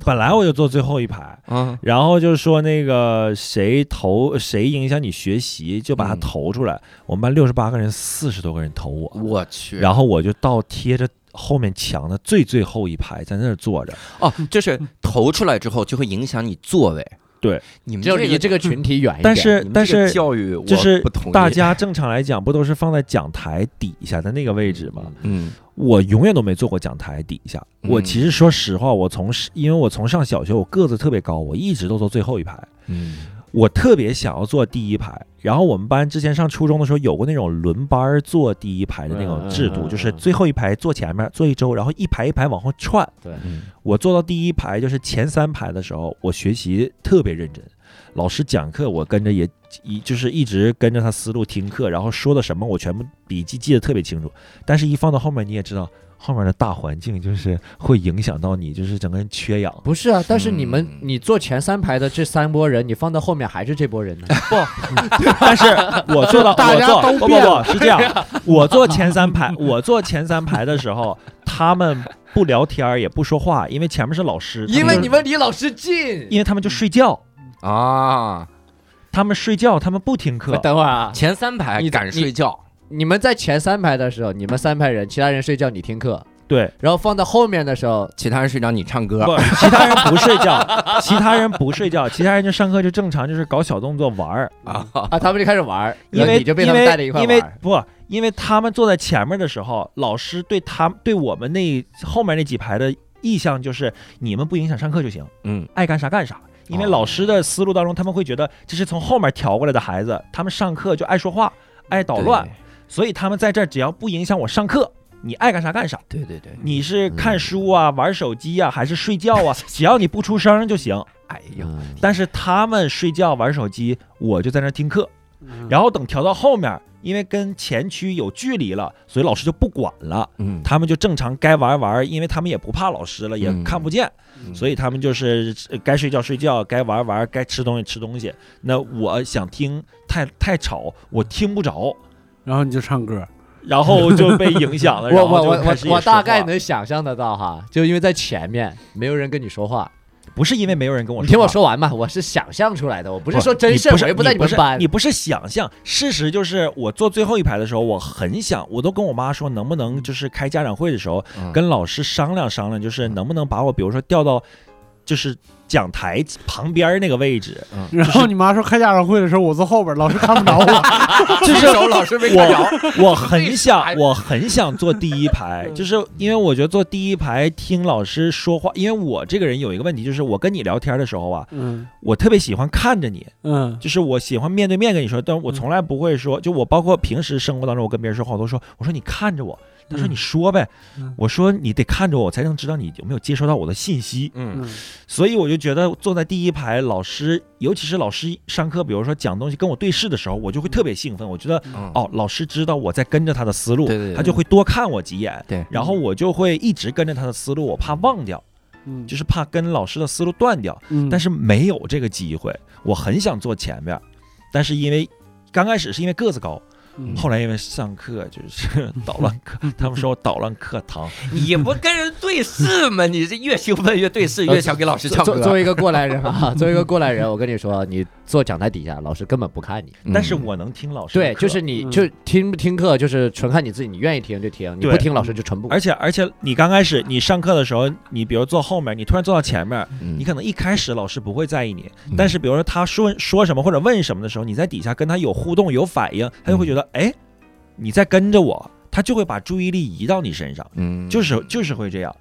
本来我就坐最后一排，啊，然后就说那个谁投谁影响你学习，就把他嗯。投出来。我们班六十八个人，四十多个人投我，我去，然后我就倒贴着后面墙的最最后一排，在那儿坐着。哦，就是投出来之后就会影响你座位，只有你们这个离这个群体远一点。但是但是教育就是不同大家正常来讲不都是放在讲台底下的那个位置吗？嗯我永远都没坐过讲台底下。嗯我其实说实话，我从因为我从上小学我个子特别高，我一直都坐最后一排。嗯我特别想要坐第一排，然后我们班之前上初中的时候有过那种轮班儿坐第一排的那种制度，就是最后一排坐前面坐一周，然后一排一排往后串。对，嗯我坐到第一排，就是前三排的时候，我学习特别认真，老师讲课我跟着也一就是一直跟着他思路听课，然后说的什么我全部笔记记得特别清楚。但是，一放到后面你也知道，后面的大环境就是会影响到你，就是整个人缺氧。不是啊，但是你们嗯你坐前三排的这三波人，你放到后面还是这波人呢？不但是 [laughs] 我坐到大家我坐不不都变不是这样，我坐前三排，我坐前三排的时候，他们不聊天儿也不说话，因为前面是老师，因为你们离老师近。因为他们就睡觉，啊，他们睡觉，他们不听课。等会儿啊，前三排你敢睡觉，你们在前三排的时候，你们三排人，其他人睡觉，你听课，对，然后放到后面的时候，其他人睡觉你唱歌，不，其他人不睡觉，[laughs] 其他人不睡觉，其他人就上课就正常，就是搞小动作玩儿。啊，啊，他们就开始玩儿，因为你就被他因为们带着一块因为。不，因为他们坐在前面的时候，老师对他对我们那后面那几排的意向就是你们不影响上课就行，嗯爱干啥干啥。因为哦老师的思路当中，他们会觉得这是从后面调过来的孩子，他们上课就爱说话、爱捣乱，所以他们在这儿只要不影响我上课，你爱干啥干啥。对对对，你是看书啊、玩手机啊，还是睡觉啊？[laughs] 只要你不出声就行。哎呦，嗯但是他们睡觉玩手机，我就在那儿听课。嗯然后等调到后面，因为跟前区有距离了，所以老师就不管了，嗯，他们就正常该玩玩，因为他们也不怕老师了，也嗯看不见，所以他们就是呃该睡觉睡觉，该玩玩，该吃东西吃东西。那我想听太太吵，我听不着，然后你就唱歌，然后就被影响了。[laughs] 我我我我我大概能想象得到哈，就因为在前面没有人跟你说话，不是因为没有人跟我你听我说完嘛，我是想象出来的，我不不是说真事儿，不是我也不在你是们班你。不是想象，事实就是我坐最后一排的时候，我很想，我都跟我妈说，能不能就是开家长会的时候，嗯跟老师商量商量，就是能不能把我，比如说调到，就是讲台旁边那个位置，然后你妈说开家长会的时候我坐后边，老师看不着我。[laughs] 就是手老师没看着，我我很想，我很想坐第一排，就是因为我觉得坐第一排听老师说话，因为我这个人有一个问题，就是我跟你聊天的时候啊，嗯。我特别喜欢看着你，嗯。就是我喜欢面对面跟你说，但我从来不会说，就我包括平时生活当中，我跟别人说话，我都说，我说你看着我，他说嗯。你说呗嗯，我说你得看着我，我才能知道你有没有接收到我的信息，嗯。嗯。所以我就觉得坐在第一排，老师，尤其是老师上课，比如说讲东西跟我对视的时候，我就会特别兴奋，我觉得嗯，哦，老师知道我在跟着他的思路，对对对。他就会多看我几眼，对然后我就会一直跟着他的思路，我怕忘掉，嗯，就是怕跟老师的思路断掉。嗯，但是没有这个机会，我很想坐前面，但是因为刚开始是因为个子高，嗯后来因为上课就是 [laughs] 捣乱课，他们说我捣乱课堂，[laughs] 你不跟人对视吗？你这越兴奋越对视，越想给老师唱歌。作作为一个过来人啊，作为一个过来人，我跟你说，你坐讲台底下，老师根本不看你。嗯。但是我能听老师对，就是你嗯。就听不听课，就是纯看你自己，你愿意听就听，你不听老师就纯不。而且而且你刚开始你上课的时候，你比如坐后面，你突然坐到前面，嗯。你可能一开始老师不会在意你，嗯。但是比如说他说说什么或者问什么的时候，你在底下跟他有互动有反应，他就会觉得哎，你在跟着我，他就会把注意力移到你身上，嗯。就是就是会这样。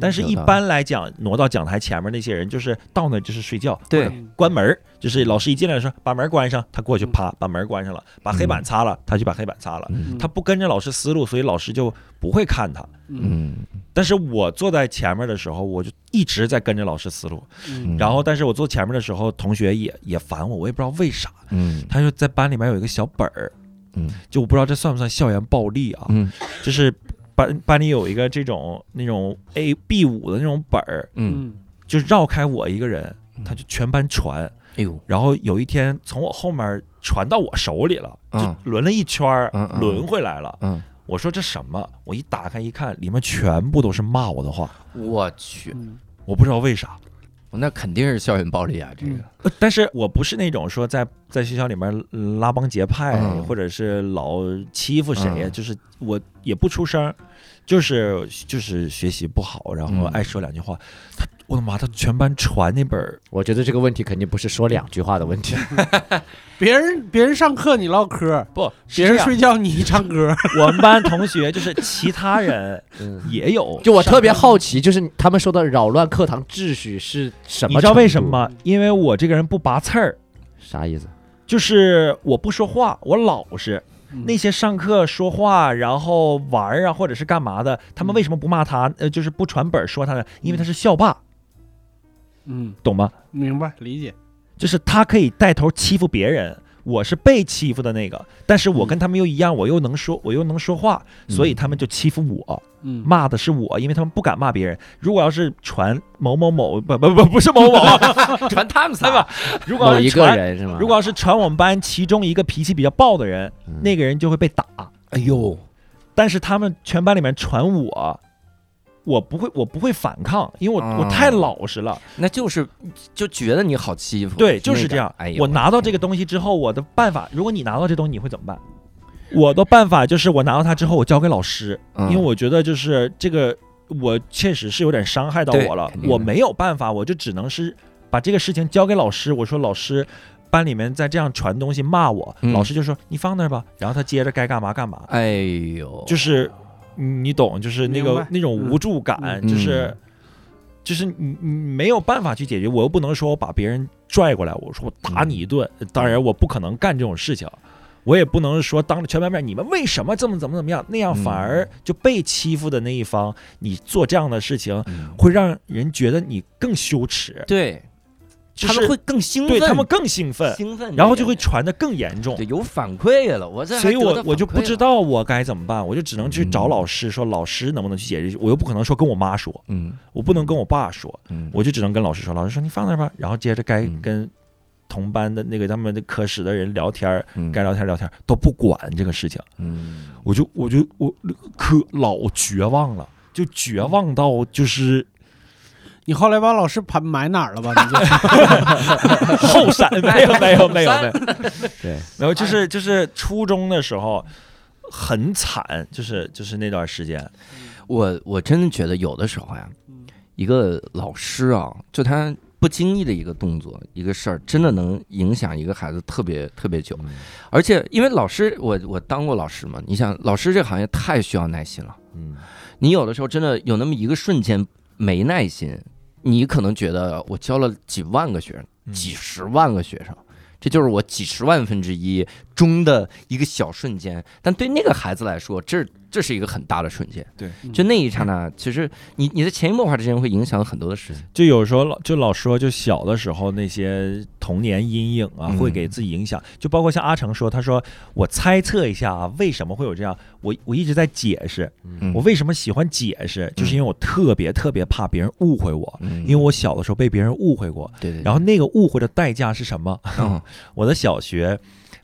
但是，一般来讲，挪到讲台前面那些人，就是到那就是睡觉，对关门儿，就是老师一进来说把门关上，他过去啪把门关上了，把黑板擦了，他就把黑板擦了。嗯他不跟着老师思路，所以老师就不会看他。嗯嗯但是我坐在前面的时候，我就一直在跟着老师思路。嗯然后，但是我坐前面的时候，同学也也烦我，我也不知道为啥。嗯他就在班里面有一个小本儿，嗯就我不知道这算不算校园暴力啊？嗯就是班班里有一个这种那种 A B 五的那种本儿，嗯，嗯就绕开我一个人嗯，他就全班传。哎呦，然后有一天从我后面传到我手里了，嗯就轮了一圈儿轮回来了。嗯，我说这什么？我一打开一看，里面全部都是骂我的话，我去，嗯我不知道为啥。那肯定是校园暴力啊，这个。呃但是我不是那种说在在学校里面拉帮结派，嗯或者是老欺负谁呀，嗯就是我也不出声，就是就是学习不好，然后嗯爱说两句话。他我的妈，他全班传那本儿，我觉得这个问题肯定不是说两句话的问题。[laughs] 别人别人上课你唠嗑，不，别人睡觉你唱歌。[laughs] 我们班同学就是其他人 [laughs] 嗯，也有，就我特别好奇，就是他们说的扰乱课堂秩序是什么？你知道为什么？吗？因为我这个人不拔刺儿，啥意思？就是我不说话，我老实。嗯那些上课说话，然后玩儿啊，或者是干嘛的，他们为什么不骂他？呃，就是不传本儿说他呢？因为他是校霸，嗯，懂吗？明白理解。就是他可以带头欺负别人，我是被欺负的那个，但是我跟他们又一样，我又能说，我又能说话，所以他们就欺负我，嗯，骂的是我，因为他们不敢骂别人。如果要是传某某某，不不不不是某某啊，[laughs] 传他们三个，如果一个是传，人是吗？如果要是传我们班其中一个脾气比较暴的人，嗯那个人就会被打。哎呦，但是他们全班里面传我，我不会，我不会反抗，因为我、我太哦老实了。那就是就觉得你好欺负，对，就是这样。哎，我拿到这个东西之后，我的办法，如果你拿到这东西，你会怎么办？我的办法就是我拿到它之后，我交给老师，嗯因为我觉得就是这个，我确实是有点伤害到我了我没有办法，我就只能是把这个事情交给老师。我说老师。班里面在这样传东西骂我，嗯老师就说你放那儿吧，然后他接着该干嘛干嘛。哎呦，就是嗯你懂，就是那个那种无助感，嗯。就是嗯就是你你没有办法去解决，我又不能说我把别人拽过来，我说我打你一顿，当然我不可能干这种事情。我也不能说当着全班面，你们为什么这么怎么怎么样？那样反而就被欺负的那一方，你做这样的事情，嗯。会让人觉得你更羞耻，对，就是他们会更兴奋，对他们更兴奋，兴奋，然后就会传的更严重。对。有反馈了，我这所以我我就不知道我该怎么办，我就只能去找嗯老师说，老师能不能去解决？我又不可能说跟我妈说，嗯。我不能跟我爸说，嗯，我就只能跟老师说，老师说你放那儿吧，然后接着该嗯。跟同班的那个他们的科室的人聊天该聊天聊天都不管这个事情，嗯。我就我就我可老绝望了，就绝望到就是你后来把老师盘埋哪儿了吧？你就 [laughs] 后山 [laughs] 没有没有没有没有，对，然后就是就是初中的时候很惨，就是就是那段时间，我我真的觉得有的时候呀，嗯一个老师啊，就他不经意的一个动作、一个事儿，真的能影响一个孩子特别特别久。而且因为老师，我我当过老师嘛，你想，老师这个行业太需要耐心了。嗯，你有的时候真的有那么一个瞬间没耐心，你可能觉得我教了几万个学生，嗯。几十万个学生，这就是我几十万分之一中的一个小瞬间。但对那个孩子来说，这这是一个很大的瞬间。对，就那一刹那，其实你你的潜移默化之间会影响很多的事情。就有时候老就老说，就小的时候那些童年阴影啊，嗯会给自己影响。就包括像阿成说，他说我猜测一下啊，为什么会有这样？我我一直在解释，嗯我为什么喜欢解释，就是因为我特别特别怕别人误会我，嗯因为我小的时候被别人误会过，对对，然后那个误会的代价是什么？嗯 [laughs] 我的小学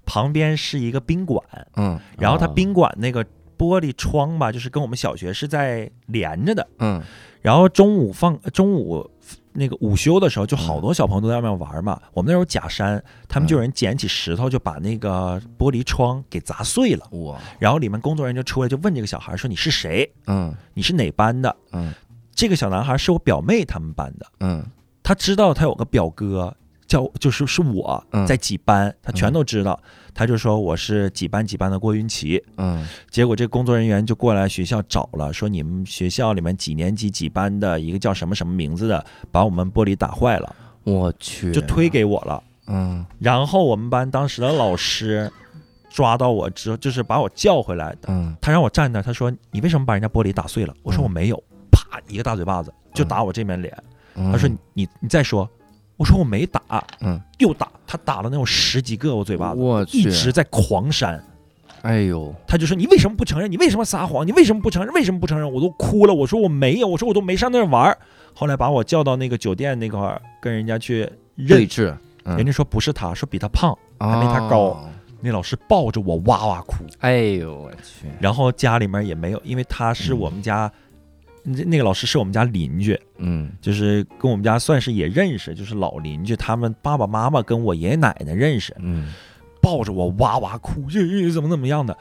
旁边是一个宾馆，嗯然后它哦宾馆那个玻璃窗吧，就是跟我们小学是在连着的。嗯然后中午放中午那个午休的时候，就好多小朋友都在外面玩嘛。我们那时候假山，他们就有人捡起石头就把那个玻璃窗给砸碎了。哇然后里面工作人员就出来就问这个小孩说：“你是谁？嗯你是哪班的嗯？”这个小男孩是我表妹他们班的，嗯他知道他有个表哥叫就是是我嗯在几班，他全都知道。他就说我是几班几班的郭云奇。嗯结果这工作人员就过来学校找了，说你们学校里面几年级几班的一个叫什么什么名字的，把我们玻璃打坏了，我去，就推给我了。嗯然后我们班当时的老师抓到我之后，就是把我叫回来的。嗯他让我站那儿，他说你为什么把人家玻璃打碎了？我说嗯我没有，啪一个大嘴巴子就打我这边脸。嗯，他说你你你再说，我说我没打，嗯，又打，他打了那种十几个我嘴巴子，我去，一直在狂扇。哎呦，他就说：“你为什么不承认？你为什么撒谎？你为什么不承认？为什么不承认？”我都哭了，我说我没有，我说我都没上那儿玩儿。后来把我叫到那个酒店那块儿，跟人家去认，对峙，嗯人家说不是他，说比他胖。还没他高哦那老师抱着我哇哇哭，哎呦我去，然后家里面也没有，因为他是我们家，那那个老师是我们家邻居，嗯。就是跟我们家算是也认识，就是老邻居，他们爸爸妈妈跟我爷爷奶奶认识，嗯。抱着我哇哇哭，这怎么怎么样的。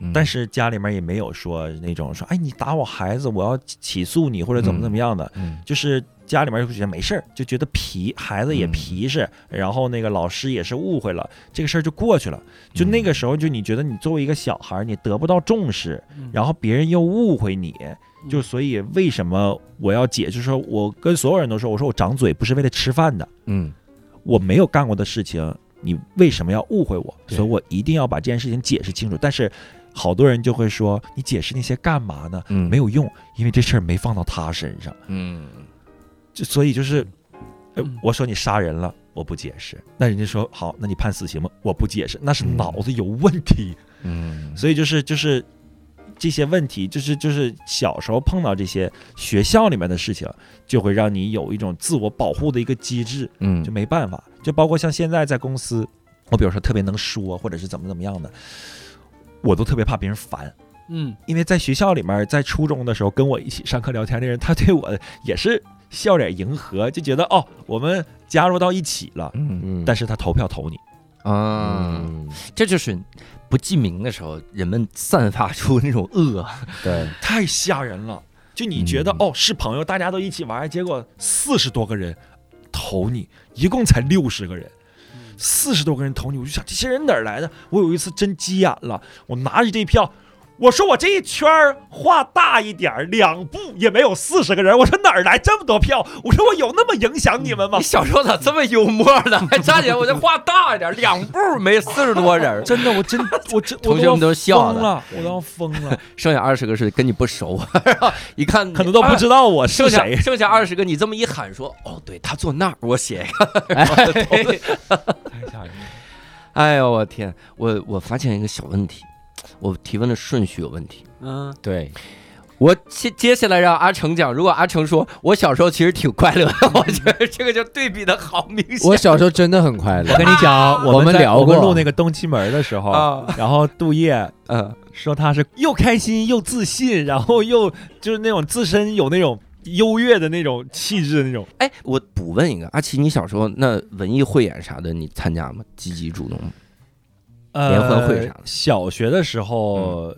嗯。但是家里面也没有说那种说，哎，你打我孩子，我要起诉你或者怎么怎么样的，嗯。就是家里面就觉得没事儿，就觉得皮，孩子也嗯。皮实，然后那个老师也是误会了，这个事儿就过去了。就那个时候，就你觉得你作为一个小孩，你得不到重视，嗯。然后别人又误会你，就所以为什么我要解？就是说我跟所有人都说，我说我长嘴不是为了吃饭的，嗯我没有干过的事情，你为什么要误会我？所以我一定要把这件事情解释清楚。但是好多人就会说，你解释那些干嘛呢？嗯没有用，因为这事儿没放到他身上。嗯就所以就是，我说你杀人了，我不解释，那人家说好，那你判死刑吗？我不解释，那是嗯脑子有问题。嗯所以就是就是这些问题，就是就是小时候碰到这些学校里面的事情，就会让你有一种自我保护的一个机制，嗯就没办法。就包括像现在在公司，我比如说特别能说，或者是怎么怎么样的，我都特别怕别人烦。嗯因为在学校里面，在初中的时候跟我一起上课聊天的人，他对我也是笑脸迎合，就觉得哦，我们加入到一起了。嗯嗯，但是他投票投你，啊，嗯，这就是不记名的时候，人们散发出那种恶。对，太吓人了。就你觉得、嗯哦是朋友，大家都一起玩，结果四十多个人投你，一共才六十个人，四十多个人投你，我就想这些人哪儿来的？我有一次真急眼了，我拿着这票。我说我这一圈儿画大一点儿，两步也没有四十个人。我说哪儿来这么多票？我说我有那么影响你们吗你？小时候咋这么幽默呢？[laughs] 还站起来，我就画大一点，两步没四十多人，[laughs] 真的，我真我真我 [laughs] 同学们都笑疯了，我都要疯了，剩下二十个是跟你不熟，一看可能都不知道我是谁。剩下二十个，你这么一喊说，哦，对他坐那儿，我写一个。太吓人了。哎呦我天，我我发现一个小问题，我提问的顺序有问题。嗯，对，我接接下来让阿成讲，如果阿成说我小时候其实挺快乐的，[laughs] 我觉得这个就对比的好明显。我小时候真的很快乐我。跟你讲，我们在聊过我们录那个东七门的时候，啊，然后杜叶嗯说他是又开心又自信，然后又就是那种自身有那种优越的那种气质的那种。哎，我补问一个，阿奇，你小时候那文艺汇演啥的，你参加吗？积极主动吗？联欢会啥的。呃小学的时候，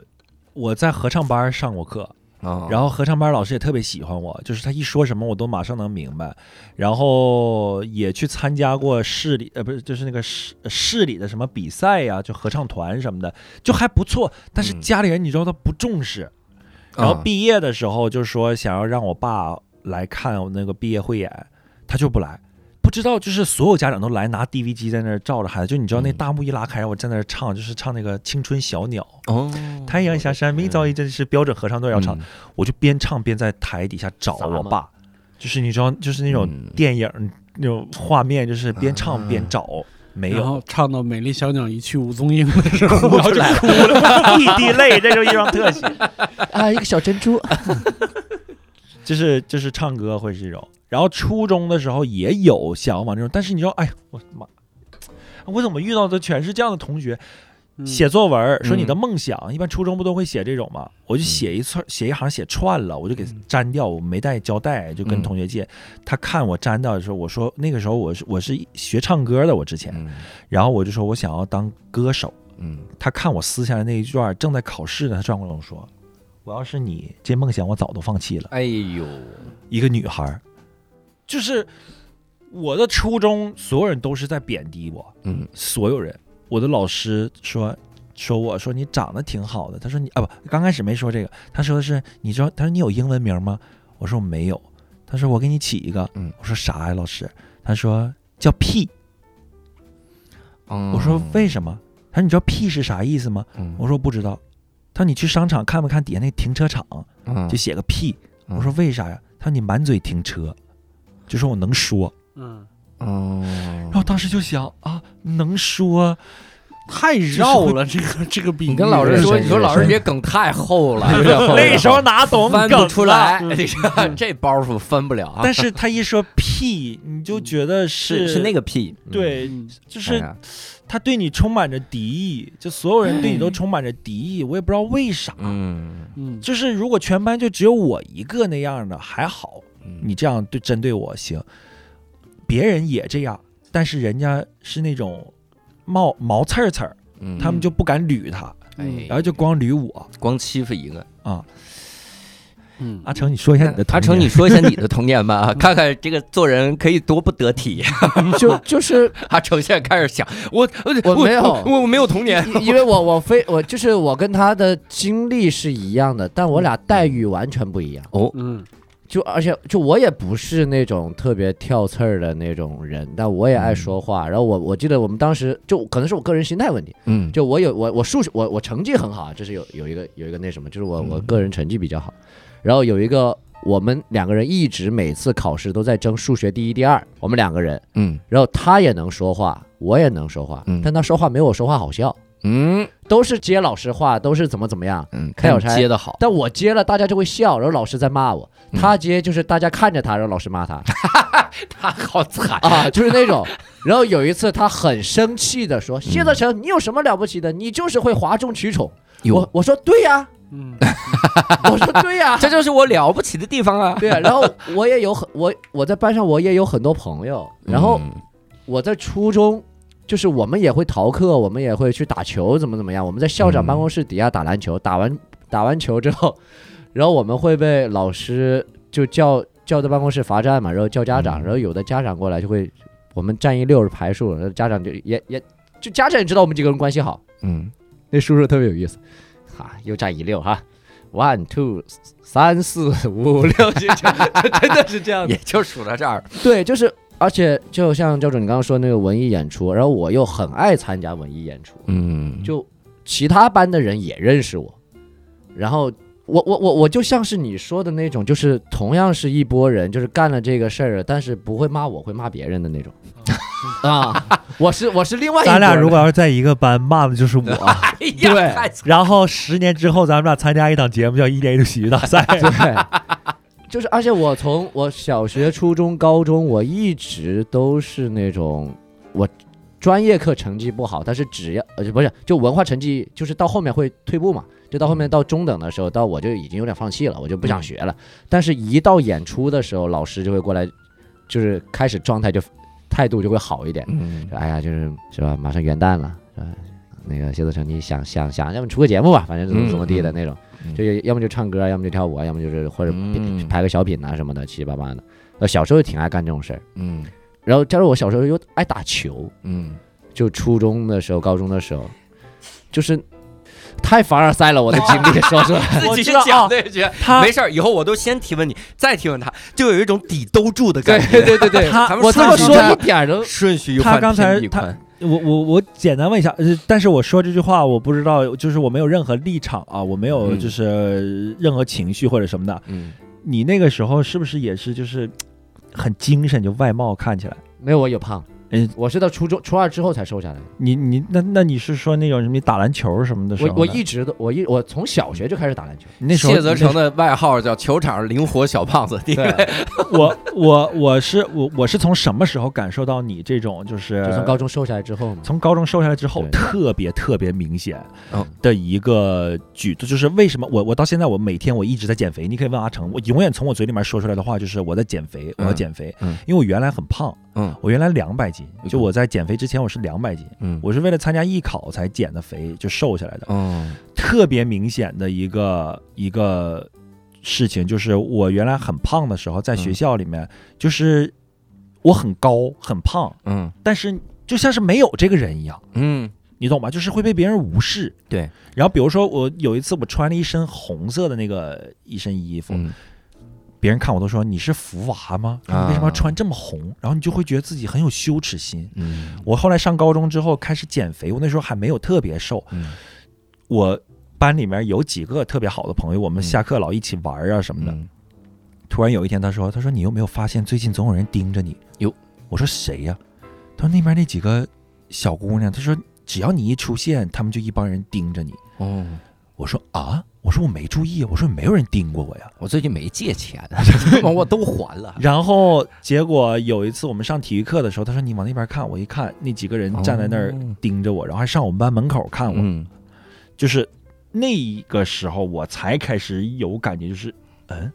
我在合唱班上过课，啊，然后合唱班老师也特别喜欢我，就是他一说什么我都马上能明白，然后也去参加过市里呃不是就是那个市市里的什么比赛呀、就合唱团什么的，就还不错。但是嗯家里人你知道他不重视，然后啊毕业的时候就说想要让我爸来看我那个毕业汇演，他就不来。不知道，就是所有家长都来拿 DV 机在那儿照着孩子，就你知道那嗯。大幕一拉开，我在那儿唱，就是唱那个《青春小鸟》，哦，太阳下山，明早一阵是标准合唱队要唱，嗯。我就边唱边在台底下找我爸，就是你知道，就是那种嗯。电影那种画面，就是边唱边找，没有，然后唱到美丽小鸟一去无踪影的时候，[laughs] 然后就哭了，[laughs] 一滴泪，这就是一张特写，啊，一个小珍珠。[laughs] 就是就是唱歌会是这种。然后初中的时候也有想往这种，但是你知道，哎呀，我妈，我怎么遇到的全是这样的同学？嗯写作文说你的嗯梦想，一般初中不都会写这种吗？我就写一串，写一行写串了，我就给嗯粘掉，我没带胶带，就跟嗯同学借。他看我粘掉的时候，我说那个时候我是我是学唱歌的，我之前，嗯然后我就说我想要当歌手。嗯他看我撕下来那一段，正在考试呢，他转过来跟我说：“我要是你，这梦想我早都放弃了。哎呦，”一个女孩儿，就是我的初中，所有人都是在贬低我，嗯所有人，我的老师说说我说你长得挺好的，他说你啊不，刚开始没说这个，他说的是你知道，他说你有英文名吗？我说我没有，他说我给你起一个，嗯我说啥呀，老师？他说叫屁，嗯我说为什么？他说你知道屁是啥意思吗？嗯我说不知道。他说你去商场看没看底下那停车场嗯就写个屁？嗯我说为啥呀？他说你满嘴停车，就说我能说。嗯，哦，然后当时就想啊，能说。太绕了，这个这个比喻。你跟老师说，你说老师这梗太厚了，[laughs] 那时候哪懂翻不梗出来，嗯。你看这包袱翻不了啊。但是他一说屁，你就觉得是是那个屁，对，嗯。就是他对你充满着敌意，就所有人对你都充满着敌意，我也不知道为啥。嗯，嗯，就是如果全班就只有我一个那样的还好，嗯你这样对针对我行，别人也这样，但是人家是那种冒毛刺儿刺儿，嗯他们就不敢捋他，哎然后就光捋我光欺负一个。啊。嗯，阿成，你说一下你的童阿成，你说一下你的童年吧，[laughs] 看看这个做人可以多不得体。就就是 [laughs] 阿成现在开始想，我我没有我我没有童年。因因为我我非我就是我跟他的经历是一样的，但我俩待遇完全不一样。哦，嗯就而且就我也不是那种特别跳刺儿的那种人，但我也爱说话。然后我我记得我们当时就可能是我个人心态问题，嗯，就我有我我数学我我成绩很好啊，这是有有一个有一个那什么，就是我我个人成绩比较好。然后有一个我们两个人一直每次考试都在争数学第一第二，我们两个人。嗯然后他也能说话，我也能说话，嗯但他说话没有我说话好笑，嗯都是接老师话，都是怎么怎么样。嗯，开小差接的好。但我接了，大家就会笑，然后老师在骂我；嗯他接就是大家看着他，然后老师骂他 [laughs] 他好惨。啊，就是那种。然后有一次他很生气的说：“谢泽成，你有什么了不起的？你就是会哗众取宠。”我我说对呀、嗯，[laughs] 我说对呀、[laughs] 这就是我了不起的地方啊！对呀、然后我也有很我我在班上我也有很多朋友，然后嗯我在初中，就是我们也会逃课，我们也会去打球，怎么怎么样。我们在校长办公室底下打篮球，打完打完球之后，然后我们会被老师就叫叫到办公室罚站嘛，然后叫家长，嗯然后有的家长过来就会，我们站一溜是排数，然后家长就也也就家长也知道我们几个人关系好，嗯那叔叔特别有意思，哈，又站一溜哈。One two 三四五六真的是这样的 [laughs] 也。就数到这儿。对，就是，而且就像教主你刚刚说那个文艺演出，然后我又很爱参加文艺演出，嗯，就其他班的人也认识我，然后我我我我就像是你说的那种，就是同样是一波人，就是干了这个事儿，但是不会骂我，会骂别人的那种。[laughs] 啊，我是我是另外一咱俩如果要是在一个班，骂的就是我。[laughs] 哎呀，对。然后十年之后，咱们俩参加一档节目叫一年一度喜剧大赛。对，就是而且我从我小学、初中、高中，我一直都是那种我专业课成绩不好，但是只要呃不是就文化成绩，就是到后面会退步嘛，就到后面到中等的时候，到我就已经有点放弃了，我就不想学了。但是一到演出的时候，老师就会过来，就是开始状态就态度就会好一点。嗯哎呀，就是是吧？马上元旦了，是吧？那个谢泽成，你想想想，要么出个节目吧，反正怎么怎么地的那种，嗯就要么就唱歌，要么就跳舞啊，要么就是或者嗯拍个小品啊什么的，七七八八的。呃，小时候挺爱干这种事儿，嗯然后加上我小时候又爱打球，嗯，就初中的时候、高中的时候，就是太凡尔赛了，我的经历，[laughs] 说出来。自己知道讲的觉得他没事儿，以后我都先提问你，再提问他，就有一种底兜住的感觉。对对对，他我这么说一点儿都顺序他刚才他我我我简单问一下，呃，但是我说这句话，我不知道，就是我没有任何立场啊，我没有嗯就是任何情绪或者什么的。嗯，你那个时候是不是也是就是很精神，就外貌看起来？没有我有胖，嗯，我是到初中初二之后才瘦下来的。你你那那你是说那种什么打篮球什么的时候呢？我我一直都我一我从小学就开始打篮球，你那时候谢泽成的外号叫球场灵活小胖子，对，[laughs] 我我我是我我是从什么时候感受到你这种就是就从高中瘦下来之后嘛。从高中瘦下来之后，特别特别明显嗯的一个举动，就是为什么我我到现在我每天我一直在减肥。你可以问阿成，我永远从我嘴里面说出来的话就是我在减肥，我要减肥，嗯因为我原来很胖，嗯我原来两百斤，就我在减肥之前我是两百斤，嗯我是为了参加艺考才减的肥，就瘦下来的。嗯特别明显的一个一个事情，就是我原来很胖的时候，在学校里面，就是我很高很胖，嗯但是就像是没有这个人一样。嗯你懂吧？就是会被别人无视。对。然后比如说我有一次我穿了一身红色的那个一身衣服，嗯别人看我都说你是福娃吗？你为什么要穿这么红？然后你就会觉得自己很有羞耻心。嗯我后来上高中之后开始减肥，我那时候还没有特别瘦。嗯我班里面有几个特别好的朋友，我们嗯下课老一起玩啊什么的。嗯突然有一天，他说：“他说你有没有发现最近总有人盯着你？”哟，我说谁呀、他说那边那几个小姑娘，他说只要你一出现，他们就一帮人盯着你。哦，我说啊，我说我没注意，我说没有人盯过我呀。我最近没借钱，[laughs] 我都还了。然后结果有一次我们上体育课的时候，他说你往那边看，我一看那几个人站在那儿哦盯着我，然后还上我们班门口看我，嗯就是那个时候我才开始有感觉，就是嗯，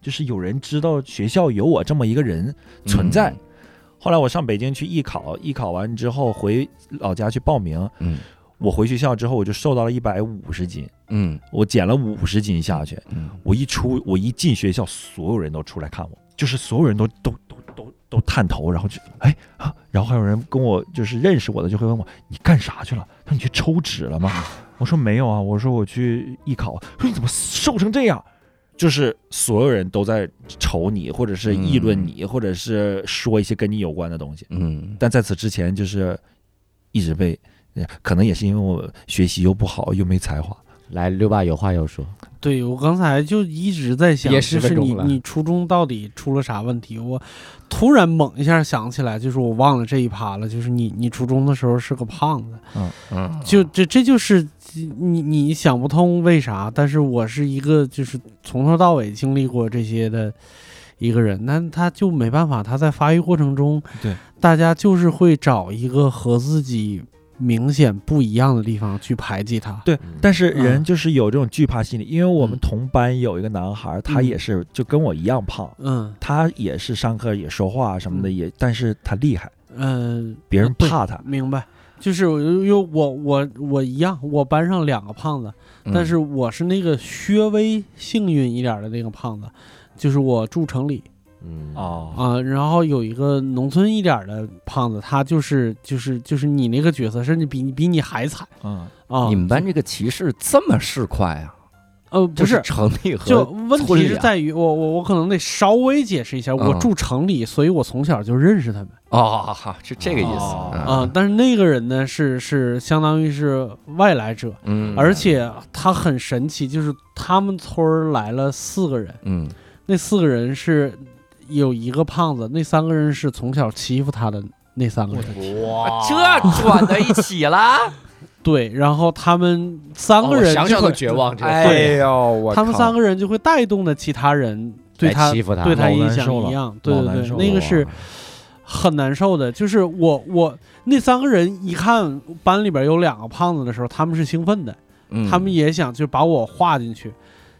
就是有人知道学校有我这么一个人存在。后来我上北京去艺考，艺考完之后回老家去报名，嗯我回学校之后，我就瘦到了一百五十斤，嗯我减了五十斤下去。嗯我一出，我一进学校，所有人都出来看我，就是所有人都都都都都探头，然后就哎啊，然后还有人跟我就是认识我的就会问我你干啥去了？他说你去抽脂了吗？[laughs] 我说没有啊，我说我去艺考。说你怎么瘦成这样？就是所有人都在瞅你，或者是议论你，或者是说一些跟你有关的东西。嗯但在此之前，就是一直被，呃可能也是因为我学习又不好，又没才华。来，六爸有话要说，对我刚才就一直在想，憋10就是你分钟了你初中到底出了啥问题？我突然猛一下想起来，就是我忘了这一趴了，就是你你初中的时候是个胖子，嗯嗯，就这这就是你你想不通为啥，但是我是一个就是从头到尾经历过这些的一个人，那他就没办法，他在发育过程中，对，大家就是会找一个和自己明显不一样的地方去排挤他。对嗯，但是人嗯就是有这种惧怕心理，因为我们嗯。同班有一个男孩，他嗯。也是就跟我一样胖，嗯。他也是上课也说话什么的，嗯。也但是他厉害，嗯，别人怕他。明白。就是我有我我我一样，我班上两个胖子，嗯。但是我是那个稍微幸运一点的那个胖子，就是我住城里，嗯。哦，啊，然后有一个农村一点的胖子，他就是就是就是你那个角色，甚至比你比你还惨嗯，啊！你们班这个歧视这么市侩啊？呃不，就是城里和就问题是在于我我我可能得稍微解释一下，我嗯。住城里，所以我从小就认识他们。哦，好，[laughs] 是这个意思哦。啊。但是那个人呢，是是相当于是外来者，嗯，而且他很神奇，就是他们村儿来了四个人，嗯。那四个人是有一个胖子，那三个人是从小欺负他的那三个人。哇，这转到一起了，[laughs] 对，然后他们三个人哦想想就会都绝望，这个。哎呦，我他们三个人就会带动的其他人对他欺负他对他影响难受了一样，对对对那个是很难受的。就是我我那三个人一看班里边有两个胖子的时候，他们是兴奋的，嗯。他们也想就把我划进去，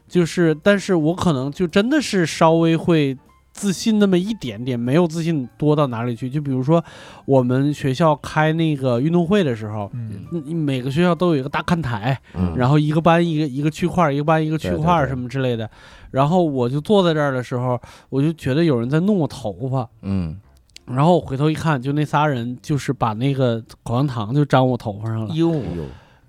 就是但是我可能就真的是稍微会。自信那么一点点，没有自信多到哪里去。就比如说，我们学校开那个运动会的时候，嗯，嗯每个学校都有一个大看台，嗯。然后一个班一个一个区块，一个班一个区块什么之类的。然后我就坐在这儿的时候，我就觉得有人在弄我头发，嗯。然后我回头一看，就那仨人就是把那个口香糖就粘我头发上了。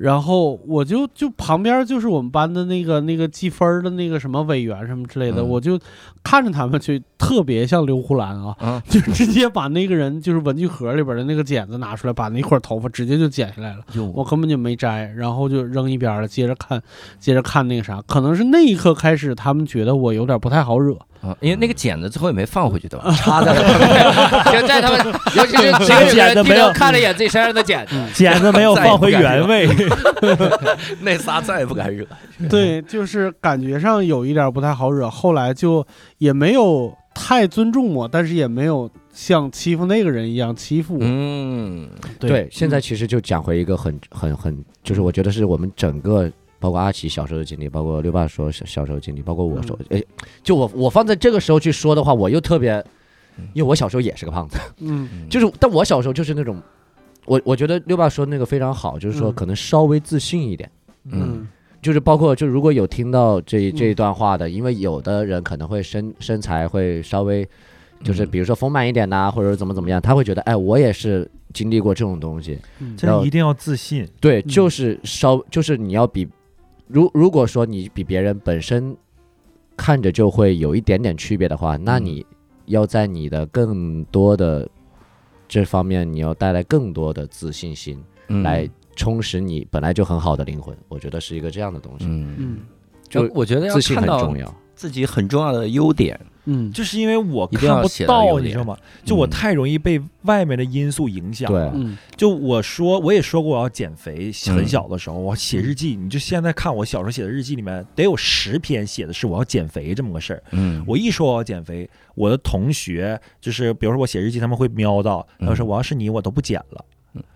然后我就就旁边就是我们班的那个那个记分的那个什么委员什么之类的，嗯我就看着他们去特别像刘胡兰啊，啊，[laughs] 就直接把那个人就是文具盒里边的那个剪子拿出来，把那块头发直接就剪下来了。我根本就没摘，然后就扔一边了，接着看，接着看那个啥，可能是那一刻开始，他们觉得我有点不太好惹。啊，因为那个剪子最后也没放回去，对吧？插在了，[laughs] 就在他们，[laughs] 尤其是这个剪子没有看了一眼自己身上的剪子，剪子没有放回原位，[laughs] 那仨再也不敢惹。对，就是感觉上有一点不太好惹。后来就也没有太尊重我，但是也没有像欺负那个人一样欺负我。嗯对，现在其实就讲回一个很很很，就是我觉得是我们整个，包括阿奇小时候的经历，包括六爸说小小时候的经历，包括我说，哎，就我我放在这个时候去说的话，我又特别，因为我小时候也是个胖子，嗯。[laughs] 就是但我小时候就是那种，我我觉得六爸说那个非常好，就是说嗯。可能稍微自信一点。嗯。就是包括就如果有听到这嗯。这一段话的，因为有的人可能会身身材会稍微，就是嗯。比如说丰满一点呐、或者怎么怎么样，他会觉得哎，我也是经历过这种东西。嗯。真的一定要自信。对，嗯。就是稍就是你要比，如如果说你比别人本身看着就会有一点点区别的话，那嗯你要在你的更多的这方面，你要带来更多的自信心，嗯来充实你本来就很好的灵魂。我觉得是一个这样的东西，嗯，嗯就我觉得要自信看到很重要。自己很重要的优点。嗯，就是因为我看不到，你知道吗？就我嗯太容易被外面的因素影响对了。嗯就我说，我也说过我要减肥，嗯很小的时候我写日记，你就现在看我小时候写的日记里面，得有十篇写的是我要减肥这么个事儿。嗯我一说我要减肥，我的同学就是比如说我写日记，他们会瞄到，他们说嗯我要是你，我都不减了。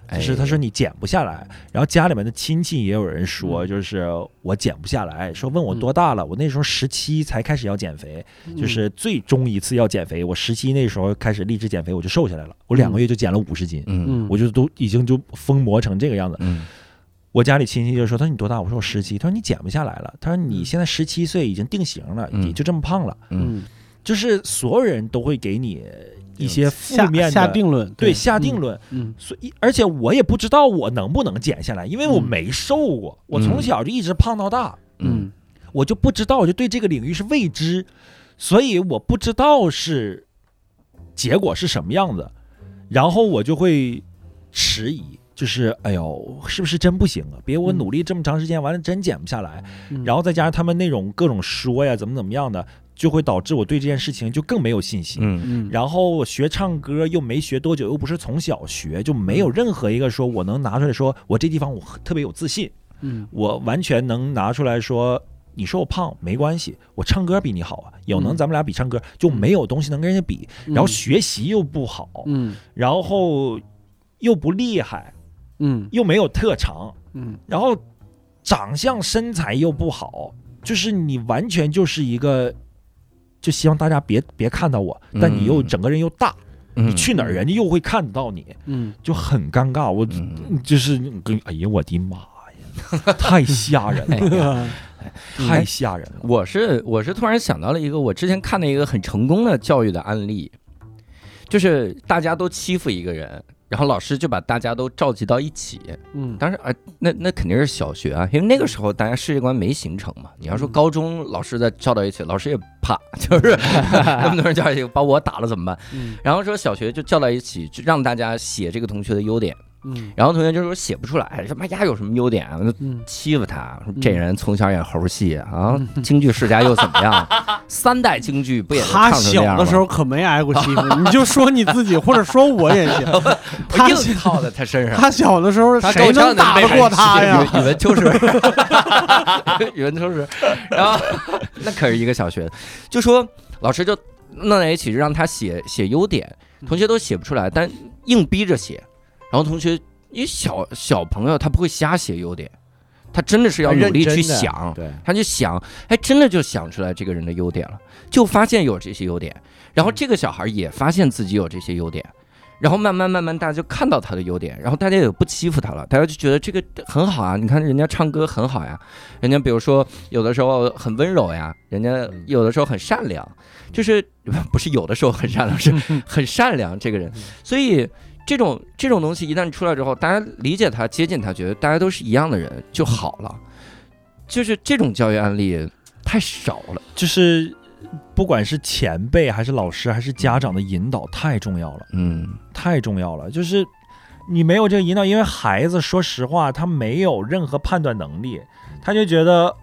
哎就是他说你减不下来，然后家里面的亲戚也有人说，嗯就是我减不下来，说问我多大了，我那时候十七才开始要减肥，嗯就是最终一次要减肥，我十七那时候开始励志减肥，我就瘦下来了，我两个月就减了五十斤，嗯嗯，我就都已经就疯魔成这个样子。嗯我家里亲戚就说：“他说你多大？”我说：“我十七。”他说：“你减不下来了。”他说：“你现在十七岁，已经定型了，嗯你就这么胖了。嗯，就是所有人都会给你一些负面的下定论，对下定论，嗯，所以而且我也不知道我能不能减下来，因为我嗯。没瘦过，我从小就一直胖到大，嗯。我就不知道，我就对这个领域是未知，所以我不知道是结果是什么样子，然后我就会迟疑。就是，哎呦，是不是真不行啊？别我嗯。努力这么长时间，完了真减不下来，嗯。然后再加上他们那种各种说呀，怎么怎么样的，就会导致我对这件事情就更没有信心。嗯。嗯，然后我学唱歌又没学多久，又不是从小学，就没嗯有任何一个说我能拿出来说我这地方我特别有自信，嗯。我完全能拿出来说。你说我胖没关系，我唱歌比你好啊，有能嗯。咱们俩比唱歌，就没有东西能跟人家比。然后学习又不好，嗯。然后又不厉害，嗯。又没有特长，嗯。然后长相身材又不好，就是你完全就是一个，就希望大家别别看到我，但你又嗯整个人又大，嗯，你去哪儿人家又会看到你，嗯。就很尴尬。我嗯。就是跟哎呀我的妈呀，[laughs] 太吓人了，嗯太吓人了。我是我是突然想到了一个我之前看的一个很成功的教育的案例，就是大家都欺负一个人，然后老师就把大家都召集到一起。嗯当时啊，那那肯定是小学啊，因为那个时候大家世界观没形成嘛。你要说嗯高中老师再叫到一起，老师也怕，[laughs] 就是 [laughs] 那么多人叫一起，把我打了怎么办？嗯然后说小学就叫到一起，就让大家写这个同学的优点。嗯然后同学就说写不出来，说妈呀有什么优点啊？就欺负他，说嗯这人从小演猴戏啊，[laughs] 京剧世家又怎么样？[laughs] 三代京剧不也都他小的时候可没挨过欺负，你就说你自己，或者说我也行。他硬套在他身上。他小的时候他谁能打得过他呀？语文就是，语文就是，然后那可是一个小学，就说老师就弄在一起，就让他写写优点，同学都写不出来，但硬逼着写，然后同学因为小小朋友他不会瞎写优点，他真的是要努力去想，对，他就想，哎，真的就想出来这个人的优点了，就发现有这些优点，然后这个小孩也发现自己有这些优点，然后慢慢慢慢大家就看到他的优点，然后大家也不欺负他了，大家就觉得这个很好啊，你看人家唱歌很好呀，人家比如说有的时候很温柔呀，人家有的时候很善良，就是 [laughs] 不是有的时候很善良，是很善良这个人，所以。这种这种东西一旦出来之后，大家理解他、接近他，觉得大家都是一样的人就好了。就是这种教育案例太少了。就是不管是前辈还是老师还是家长的引导太重要了。嗯太重要了，就是你没有这个引导，因为孩子说实话，他没有任何判断能力，他就觉得，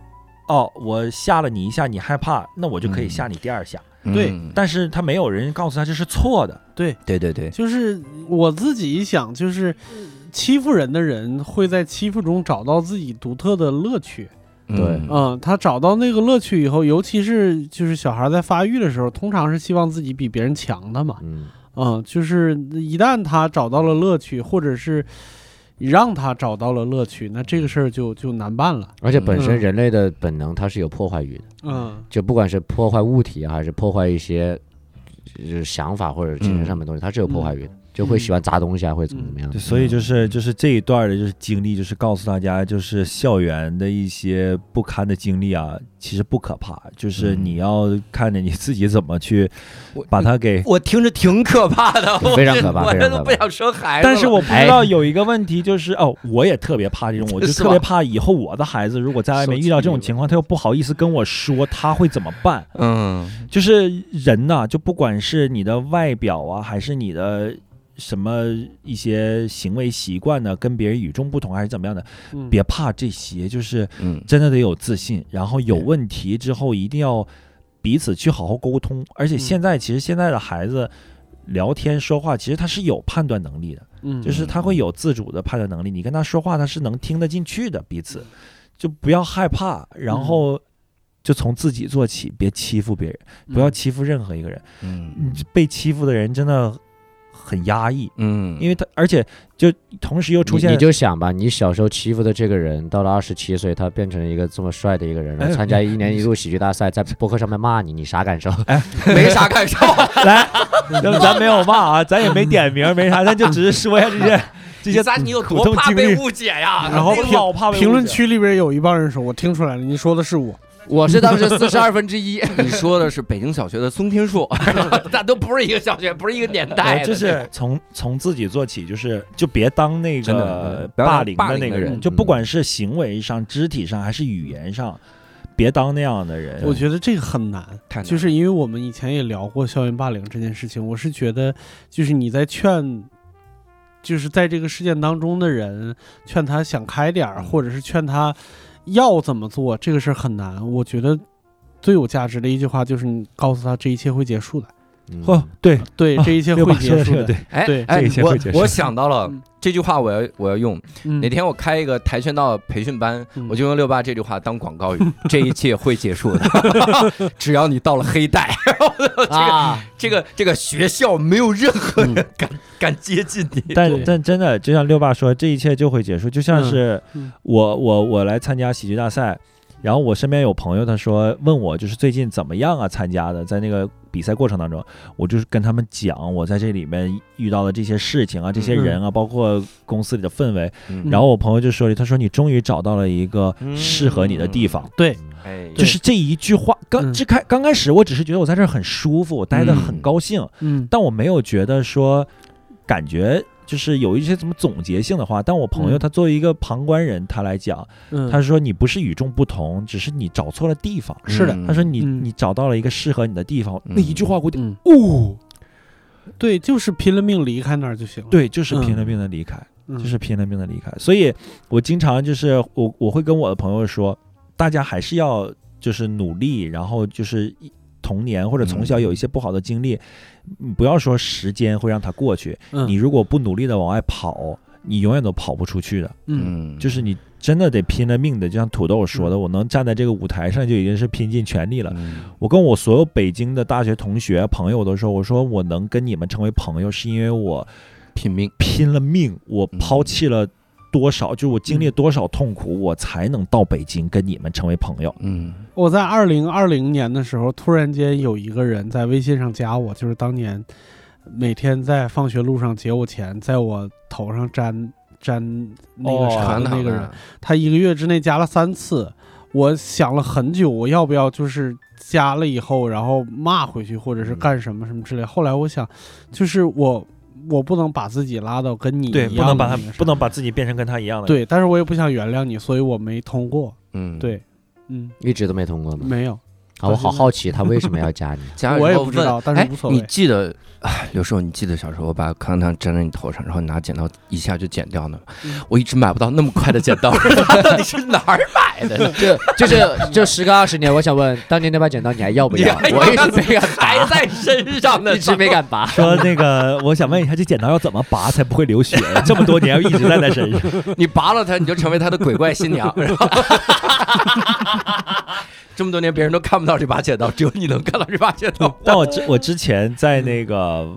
哦，我吓了你一下，你害怕，那我就可以嗯吓你第二下，对嗯但是他没有人告诉他这是错的，对，对对对，就是我自己一想，就是欺负人的人会在欺负中找到自己独特的乐趣。对。嗯嗯，他找到那个乐趣以后，尤其是就是小孩在发育的时候，通常是希望自己比别人强的嘛。嗯，嗯，就是一旦他找到了乐趣，或者是让他找到了乐趣，那这个事儿就就难办了。而且本身嗯。人类的本能它是有破坏欲的，嗯。就不管是破坏物体啊还是破坏一些就是想法或者精神上面的东西，它是有破坏欲的，就会喜欢砸东西啊，会怎么怎么样的。所以就是就是这一段的就是经历，就是告诉大家，就是校园的一些不堪的经历啊，其实不可怕，就是嗯你要看着你自己怎么去我把它给。我听着挺可怕的，我非常可怕我这都不想生孩子。但是我不知道有一个问题，就是哦，我也特别怕这种，我就 [laughs] 特别怕以后我的孩子如果在外面遇到这种情况，他又不好意思跟我说，他会怎么办？嗯就是人呐、就不管是你的外表啊，还是你的什么一些行为习惯呢，跟别人与众不同，还是怎么样的，嗯，别怕这些，就是嗯。真的得有自信，然后有问题之后一定要彼此去好好沟通。而且现在其实现在的孩子聊天说话，其实他是有判断能力的，嗯，就是他会有自主的判断能力。你跟他说话，他是能听得进去的，彼此就不要害怕，然后就从自己做起，别欺负别人，不要欺负任何一个人。嗯。嗯被欺负的人真的很压抑，嗯，因为他而且就同时又出现你你就想吧，你小时候欺负的这个人，到了二十七岁，他变成一个这么帅的一个人，然后哎参加一年一度喜剧大赛，在博客上面骂你，你啥感受？[laughs] [laughs] 没啥感受。[laughs] 来，咱咱没有骂啊，咱也没点名，没啥，咱就只是说一下这些。这些咱你有苦多怕被误解呀？然后老怕被评论区里边有一帮人说，我听出来了，你说的是我。我是当时 [laughs] 四十二分之一。你说的是北京小学的松天树，[laughs] 咱都不是一个小学，不是一个年代就是从从自己做起，就是就别当那个霸凌的那个人，就不嗯。管是行为上、肢体上还是语言上，别当那样的人。我觉得这个很难，难。就是因为我们以前也聊过校园霸凌这件事情，我是觉得，就是你在劝，就是在这个事件当中的人，劝他想开点儿，嗯。或者是劝他要怎么做，这个事很难。我觉得最有价值的一句话就是你告诉他这一切会结束的，哦，对，对，啊这一切会结束的。对，哎对哎这一切我会结束我想到了嗯这句话，我要我要用。嗯哪天我开一个跆拳道培训班，嗯我就用六八这句话当广告语，这一切会结束的，[laughs] 只要你到了黑带，啊，这个这个学校没有任何人敢敢接近你。但对但真的，就像六爸说，这一切就会结束。就像是我我我来参加喜剧大赛，然后我身边有朋友，他说问我就是最近怎么样啊？参加的在那个比赛过程当中，我就是跟他们讲我在这里面遇到的这些事情啊，这些人啊，包括公司里的氛围。嗯。然后我朋友就说了，他说你终于找到了一个适合你的地方。对，哎，就是这一句话，刚嗯。这开刚开始，我只是觉得我在这儿很舒服，我待得很嗯。高兴，嗯。但我没有觉得说，感觉就是有一些什么总结性的话。但我朋友嗯他作为一个旁观人，他来讲，嗯，他说你不是与众不同，只是你找错了地方。是的嗯他说你嗯你找到了一个适合你的地方，那一句话我就嗯，哦，对，就是拼了命离开那儿就行了。对，就是嗯拼了命的离开，嗯，就是拼了命的离开。所以我经常就是我我会跟我的朋友说，大家还是要就是努力，然后就是一童年或者从小有一些不好的经历，你不要说时间会让它过去，嗯你如果不努力的往外跑，你永远都跑不出去的。嗯嗯，就是你真的得拼了命的，就像土豆说的，我能站在这个舞台上就已经是拼尽全力了。嗯我跟我所有北京的大学同学朋友都说，我说我能跟你们成为朋友，是因为我拼命。拼了命，我嗯抛弃了多少，就是我经历多少痛苦，我才能到北京跟你们成为朋友。嗯我在二零二零年的时候，突然间有一个人在微信上加我，就是当年每天在放学路上劫我钱，在我头上粘粘那个哦啥的那个人，的他一个月之内加了三次。我想了很久，我要不要就是加了以后，然后骂回去，或者是嗯干什么什么之类。后来我想，就是我我不能把自己拉到跟你对，一样不能把自己变成跟他一样的。对，但是我也不想原谅你，所以我没通过。嗯，对，嗯，一直都没通过吗？没有。啊，我好好奇他为什么要加你。[laughs] 加我也不知道但是哎无所谓你记得，哎，刘寿，你记得小时候把口香糖粘在你头上，然后拿剪刀一下就剪掉呢？嗯我一直买不到那么快的剪刀，[laughs] 到底是哪儿买的？这 [laughs] 就是这十个二十年，我想问，当年那把剪刀你还要不要？我一直没敢拔，还在身上呢，一直没敢拔。说那个，我想问一下，这剪刀要怎么拔才不会流血？这么多年一直带在身上。你拔了它，你就成为他的鬼怪新娘。这么多年，别人都看不到这把剪刀，只有你能看到这把剪刀。[laughs] 但我之我之前在那个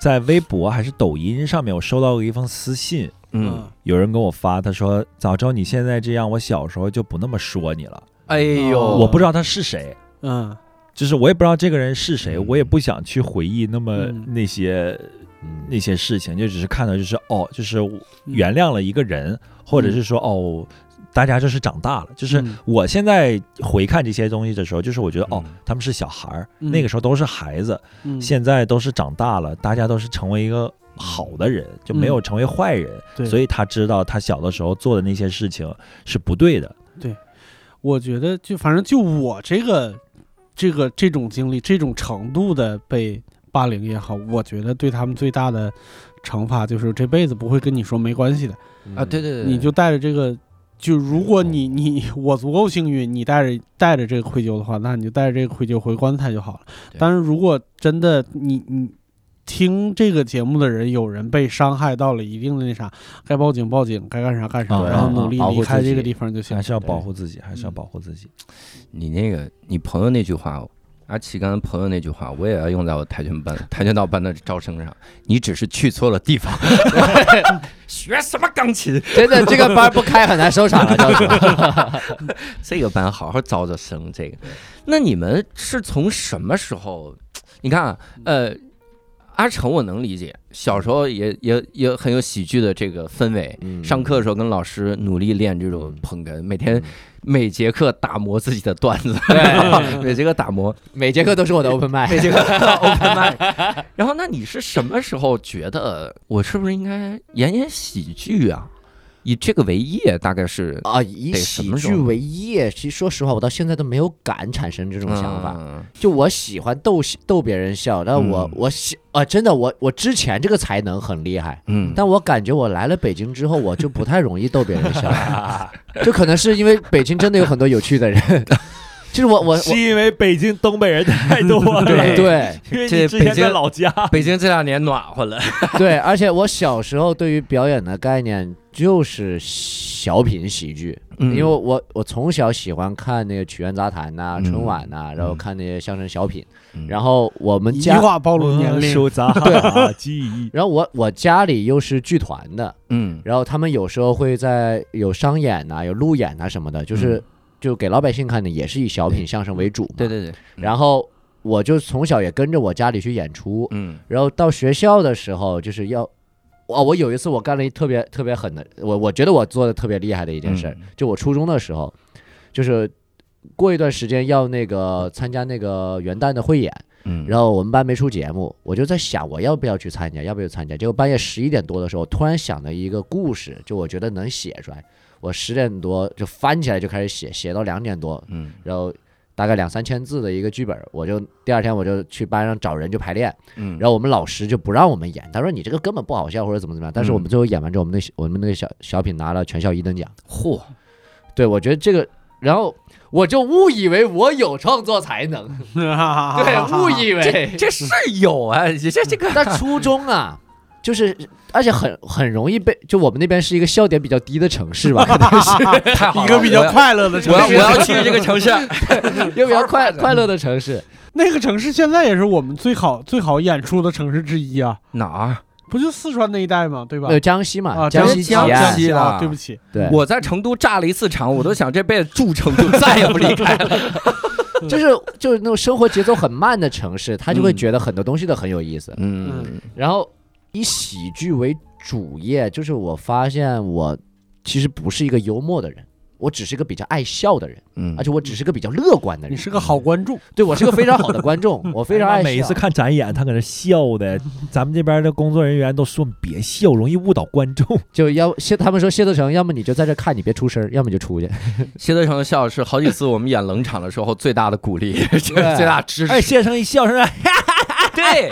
在微博还是抖音上面，我收到过一封私信，嗯，有人跟我发，他说：“早知道你现在这样，我小时候就不那么说你了。哎呦，哦我不知道他是谁，嗯。就是我也不知道这个人是谁，嗯。我也不想去回忆那么嗯。那些、嗯那些事情，就只是看到就是哦，就是原谅了一个人，或者是说哦，大家就是长大了。就是嗯。我现在回看这些东西的时候，就是我觉得哦嗯，他们是小孩儿，嗯。那个时候都是孩子，嗯，现在都是长大了，大家都是成为一个好的人，就没有成为坏人，嗯。所以他知道他小的时候做的那些事情是不对的。对。我觉得就反正就我这个这个这种经历，这种程度的被霸凌也好，我觉得对他们最大的惩罚就是这辈子不会跟你说没关系的，啊，对对对，你就带着这个。就如果你你我足够幸运，你带着带着这个愧疚的话，那你就带着这个愧疚回棺材就好了。但是如果真的你你听这个节目的人有人被伤害到了一定的那啥，该报警报警，该干啥干啥，对然后努力离开这个地方就行还。是要保护自己，还是要嗯保护自己。你那个你朋友那句话，阿奇刚才朋友那句话，我也要用在我跆拳班跆拳道班的招生上。你只是去错了地方，[laughs] 学什么钢琴？真的这个班不开很难收场。[laughs] 这个班好好招招生。这个，那你们是从什么时候？你看啊，呃，阿成我能理解，小时候也也也很有喜剧的这个氛围。嗯上课的时候跟老师努力练这种捧哏，每天每节课打磨自己的段子，[laughs] 每节课打磨，每节课都是我的 open mic，每节课 [laughs] open mic。然后，那你是什么时候觉得我是不是应该演演喜剧啊？以这个为业，大概是啊，以喜剧为业，其实说实话，我到现在都没有敢产生这种想法。嗯。就我喜欢逗逗别人笑，但我、嗯。我喜啊，真的，我我之前这个才能很厉害，嗯，但我感觉我来了北京之后，我就不太容易逗别人笑，[laughs] 就可能是因为北京真的有很多有趣的人，就是我我是因为北京东北人太多了，对 [laughs] 对。因为这你之前北京在老家，北京这两年暖和了，[laughs] 对，而且我小时候对于表演的概念就是小品喜剧，嗯。因为我我从小喜欢看那个曲苑杂谈呐、嗯。春晚呐、然后嗯看那些相声小品，嗯。然后我们家。话暴露年龄。手砸记忆，然后我我家里又是剧团的，嗯。然后他们有时候会在有商演呐、有路演呐、什么的，就是、嗯就给老百姓看的，也是以小品相声为主嘛。对对对，然后我就从小也跟着我家里去演出，嗯然后到学校的时候就是要，哦！我有一次我干了一特别特别狠的，我我觉得我做的特别厉害的一件事儿，嗯就我初中的时候，就是过一段时间要那个参加那个元旦的汇演，嗯，然后我们班没出节目，我就在想我要不要去参加，要不要参加。结果半夜十一点多的时候，突然想了一个故事，就我觉得能写出来。我十点多就翻起来就开始写，写到两点多，嗯然后大概两三千字的一个剧本，我就第二天我就去班上找人就排练。嗯，然后我们老师就不让我们演，他说你这个根本不好笑或者怎么怎么样。但是我们最后演完之后，我们那我们那个小小品拿了全校一等奖。嚯，对我觉得这个，然后我就误以为我有创作才能，[laughs] 对，误以为。这是有啊，这这这个但初中啊，就是而且很很容易被，就我们那边是一个笑点比较低的城市吧，可能是 [laughs] 太好了，一个比较快乐的城我要我市。要去这个城市，[laughs] 一个比较快快乐的城市。[laughs] 那个城市现在也是我们最好最好演出的城市之一啊，哪儿？不就四川那一带吗？对吧？呃，江西嘛，啊，江西江西了啊，对不起，对，我在成都炸了一次场，我都想这辈子住成都，再也不离开了。就是就是那种生活节奏很慢的城市，他就会嗯觉得很多东西都很有意思。嗯然后以喜剧为主业，就是我发现我其实不是一个幽默的人，我只是一个比较爱笑的人，嗯而且我只是个比较乐观的人。你是个好观众，对我是个非常好的观众，[laughs] 我非常爱笑。每一次看展演，他搁那笑的，[laughs] 咱们这边的工作人员都说你别笑，容易误导观众。[laughs] 就要谢他们说谢德成，要么你就在这看，你别出声，要么你就出去。谢德成的笑是好几次我们演冷场的时候最大的鼓励，最大支持。哎，谢成一笑声，对，